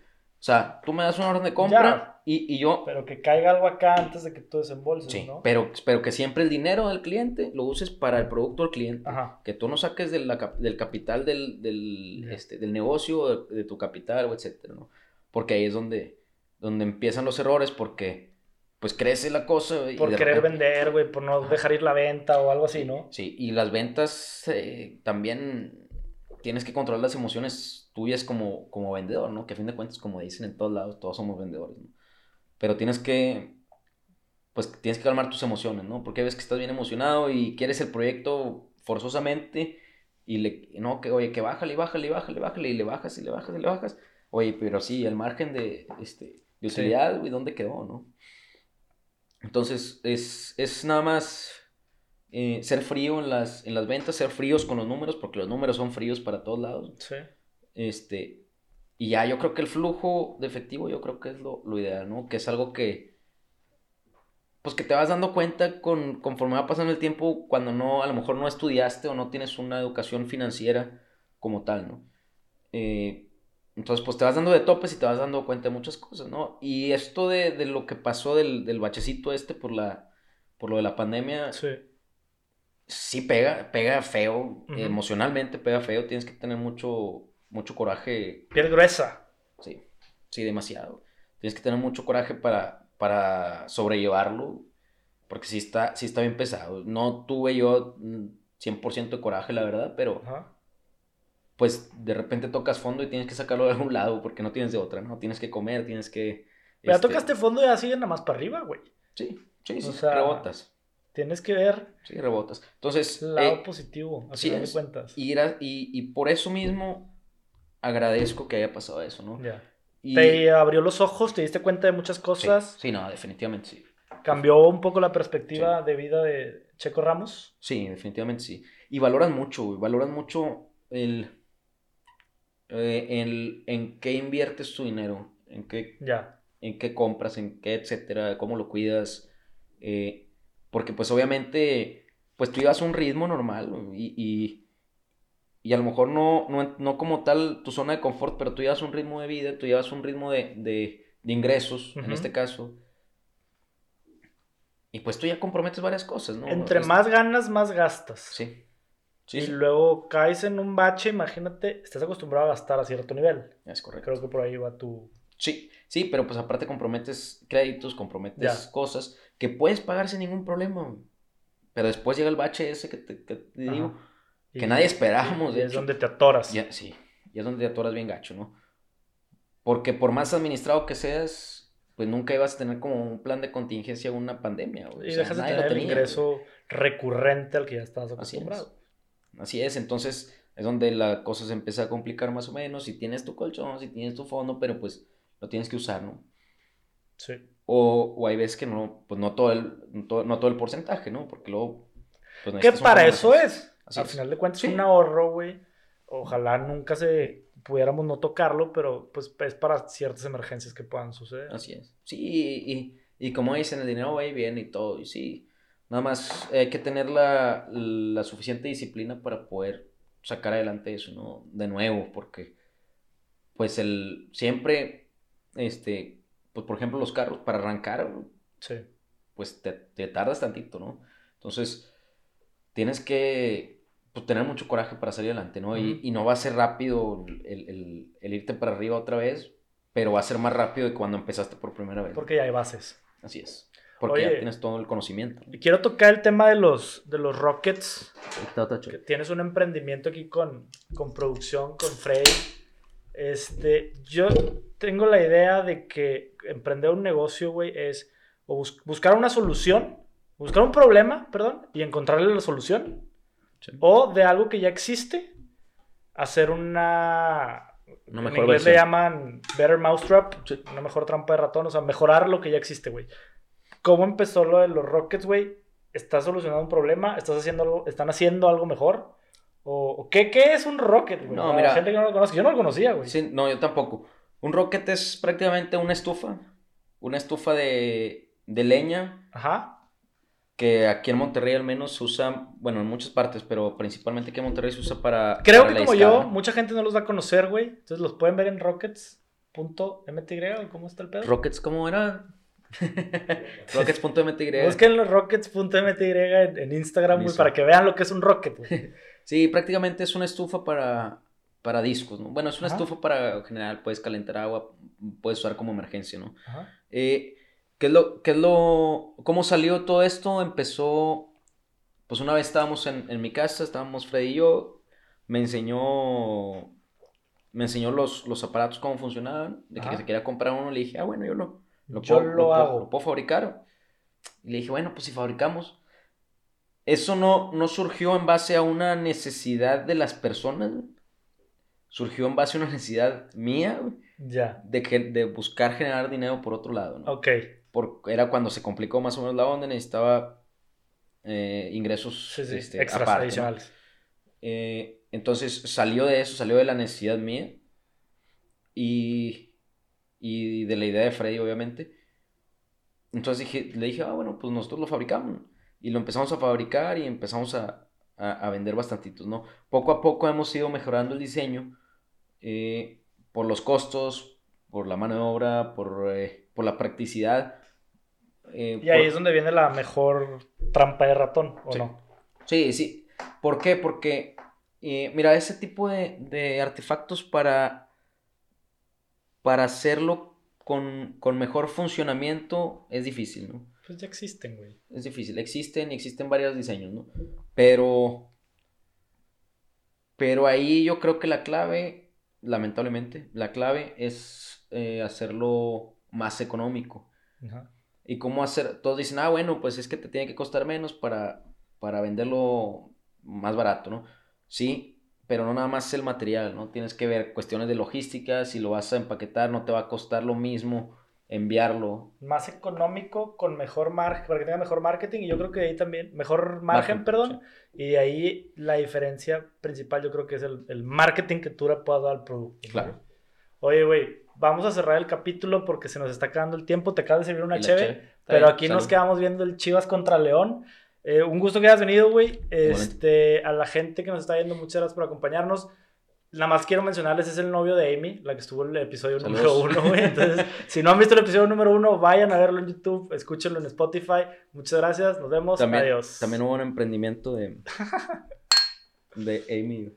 sea, tú me das una orden de compra y, y yo, Pero que caiga algo acá antes de que tú desembolses, sí, ¿no? pero, pero que siempre el dinero del cliente lo uses para el producto del cliente. Ajá. Que tú no saques de la del capital del, del, este, del negocio, de, de tu capital, o etcétera, ¿no? Porque ahí es donde, donde empiezan los errores, porque pues crece la cosa. y Por querer repente- vender, güey, por no dejar ir la venta o algo así, ¿no? Sí, y las ventas eh, también tienes que controlar las emociones tuyas como, como vendedor, ¿no? Que a fin de cuentas, como dicen en todos lados, todos somos vendedores, ¿no? Pero tienes que, pues tienes que calmar tus emociones, ¿no? Porque ves que estás bien emocionado y quieres el proyecto forzosamente y le, no, que oye, que bájale, y bájale, y bájale, y bájale, y le bajas, y le bajas, y le bajas. Oye, pero sí, el margen de, este, de Sí. utilidad, güey, ¿dónde quedó, no? Entonces, es, es nada más eh, ser frío en las, en las ventas, ser fríos con los números, porque los números son fríos para todos lados. Sí. Este, y ya yo creo que el flujo de efectivo, yo creo que es lo, lo ideal, ¿no? Que es algo que, pues que te vas dando cuenta con, conforme va pasando el tiempo, cuando no, a lo mejor no estudiaste o no tienes una educación financiera como tal, ¿no? Eh, entonces, pues te vas dando de topes y te vas dando cuenta de muchas cosas, ¿no? Y esto de, de lo que pasó del, del bachecito este por la, por lo de la pandemia, Sí. sí pega, pega feo, emocionalmente pega feo, tienes que tener mucho, mucho coraje, Piel gruesa. sí, sí, demasiado. Tienes que tener mucho coraje para, para sobrellevarlo, porque sí está, sí está bien pesado. No tuve yo mm, 100% de coraje, la verdad, pero Ajá. pues de repente tocas fondo y tienes que sacarlo de algún lado, porque no tienes de otra, ¿no? Tienes que comer, tienes que... Ya este, tocaste fondo y así nada más para arriba, güey. Sí, sí, sí, O sea, rebotas, Tienes que ver sí, rebotas. Entonces, el lado eh, positivo, a así final de cuentas. Y, y, y por eso mismo agradezco que haya pasado eso, ¿no? Ya. Y, Te abrió los ojos, te diste cuenta de muchas sí, cosas, sí, no, definitivamente sí. cambió un poco la perspectiva de vida de Checo Ramos. Sí, definitivamente sí. Y valoran mucho, valoran mucho el, eh, el en qué inviertes tu dinero, en qué, en qué compras, en qué, etcétera, cómo lo cuidas. eh, porque pues obviamente, pues tú llevas un ritmo normal y, y a lo mejor no, no, no como tal tu zona de confort, pero tú llevas un ritmo de vida, tú llevas un ritmo de, de, de ingresos, en Ujú. este caso. Y pues tú ya comprometes varias cosas, ¿no? Entre Es- más ganas, más gastas. Sí. Sí, y sí, luego caes en un bache, imagínate, estás acostumbrado a gastar a cierto nivel. es correcto. Creo que por ahí va tu... Sí, sí, pero pues aparte comprometes créditos, comprometes Ya. cosas que puedes pagar sin ningún problema. Pero después llega el bache ese que te, que te digo. Que Y- nadie esperábamos. Y es hecho. donde te atoras. Ya, sí, y es donde te atoras bien gacho, ¿no? Porque por más administrado que seas, pues nunca ibas a tener como un plan de contingencia o una pandemia. güey. Y O sea, dejas de tener el tenía, ingreso recurrente al que ya estabas Así es. acostumbrado. güey. Así es, entonces es donde la cosa se empieza a complicar más o menos. Si tienes tu colchón, si tienes tu fondo, pero pues lo tienes que usar, ¿no? Sí. O, o hay veces que no, pues no todo el, no todo, no todo el porcentaje, ¿no? Porque luego... Pues, un para eso es. Así Al es. final de cuentas Sí. es un ahorro, güey. Ojalá nunca se pudiéramos no tocarlo, pero pues es para ciertas emergencias que puedan suceder. Así es. Sí, y, y- y como dicen, el dinero va y viene y todo, y sí. Nada más hay que tener la, la suficiente disciplina para poder sacar adelante eso, ¿no? De nuevo, porque pues el siempre, este, pues por ejemplo los carros, para arrancar, Sí. pues te, te tardas tantito, ¿no? Entonces, tienes que pues, tener mucho coraje para salir adelante, ¿no? Y, Ujú. y no va a ser rápido el, el- el irte para arriba otra vez, pero va a ser más rápido de cuando empezaste por primera vez. Porque ya hay bases. Así es. Porque ya Oye. tienes todo el conocimiento. Y quiero tocar el tema de los, de los Rockets. Que tienes un emprendimiento aquí con, con producción, con Freddy. Este, yo tengo la idea de que emprender un negocio, güey, es o bus- buscar una solución, buscar un problema, perdón, y encontrarle la solución. Sí. O de algo que ya existe, hacer una... Una en mejor inglés le versión. llaman Better Mousetrap, Sí. una mejor trampa de ratón, o sea, mejorar lo que ya existe, güey. ¿Cómo empezó lo de los Rockets, güey? ¿Estás solucionando un problema? ¿Estás haciendo algo, ¿Están haciendo algo mejor? ¿O o qué, qué es un Rocket, güey? No, Para mira. La gente que no lo conoce. Yo no lo conocía, güey. Sí, no, yo tampoco. Un rocket es prácticamente una estufa. Una estufa de, de leña Ajá. Que aquí en Monterrey al menos se usa, bueno, en muchas partes, pero principalmente aquí en Monterrey se usa para... Creo para que la como yo, mucha gente no los va a conocer, güey. Entonces los pueden ver en rockets.mty o cómo está el pedo. Rockets, ¿cómo era? Rockets.mty. Busquen los rockets.mty en, en Instagram, güey, para que vean lo que es un rocket, güey. Sí, prácticamente es una estufa para, para discos, ¿no? Bueno, es una Ajá. estufa para, en general, puedes calentar agua, puedes usar como emergencia, ¿no? Ajá. Eh, ¿qué es lo, qué es lo, cómo salió todo esto? Empezó, pues una vez estábamos en, en mi casa, estábamos Freddy y yo, me enseñó, me enseñó los, los aparatos, cómo funcionaban, de que Ajá. se quería comprar uno, le dije, ah, bueno, yo lo, lo, Yo puedo, lo puedo- hago. lo puedo fabricar. Y le dije, bueno, pues si fabricamos. Eso no, no surgió en base a una necesidad de las personas, surgió en base a una necesidad mía, güey, Ya. de, que- de buscar generar dinero por otro lado, ¿no? Ok. Porque era cuando se complicó más o menos la onda, necesitaba eh, ingresos Sí, sí. este, Extras aparte, ¿no? adicionales. Eh, entonces salió de eso, salió de la necesidad mía y, y de la idea de Freddy, obviamente. Entonces dije, le dije, ah, bueno, pues nosotros lo fabricamos. Y lo empezamos a fabricar y empezamos a, a- a vender bastantitos, ¿no? Poco a poco hemos ido mejorando el diseño eh, por los costos, por la mano de obra, por, eh, por la practicidad. Eh, Y ahí por- es donde viene la mejor trampa de ratón, ¿o Sí. no? Sí, sí. ¿Por qué? Porque, eh, mira, ese tipo de, de artefactos para, para hacerlo con, con mejor funcionamiento es difícil, ¿no? Pues ya existen, güey. Es difícil. Existen, existen varios diseños, ¿no? Pero, pero ahí yo creo que la clave, lamentablemente, la clave es eh, hacerlo más económico. Ajá. ¿Y cómo hacer? Todos dicen, ah, bueno, pues es que te tiene que costar menos para, para venderlo más barato, ¿no? Sí, pero no nada más el material, ¿no? Tienes que ver cuestiones de logística, si lo vas a empaquetar, no te va a costar lo mismo enviarlo. Más económico, con mejor margen, para que tenga mejor marketing. Y yo creo que ahí también, mejor margen, Margen, perdón. Y de ahí la diferencia principal, yo creo que es el, el marketing que tú le puedas dar al producto. ¿no? Claro. Oye, güey, vamos a cerrar el capítulo porque se nos está acabando el tiempo. Te acabas de servir una. Está Pero aquí nos quedamos viendo el Chivas contra León. Eh, un gusto que hayas venido, güey. Este, a la gente que nos está viendo, muchas gracias por acompañarnos. Nada más quiero mencionarles, es el novio de Amy, la que estuvo en el episodio Saludos. número uno, güey. Entonces, si no han visto el episodio número uno, vayan a verlo en YouTube, escúchenlo en Spotify. Muchas gracias, nos vemos, También, adiós. también hubo un emprendimiento de, de Amy.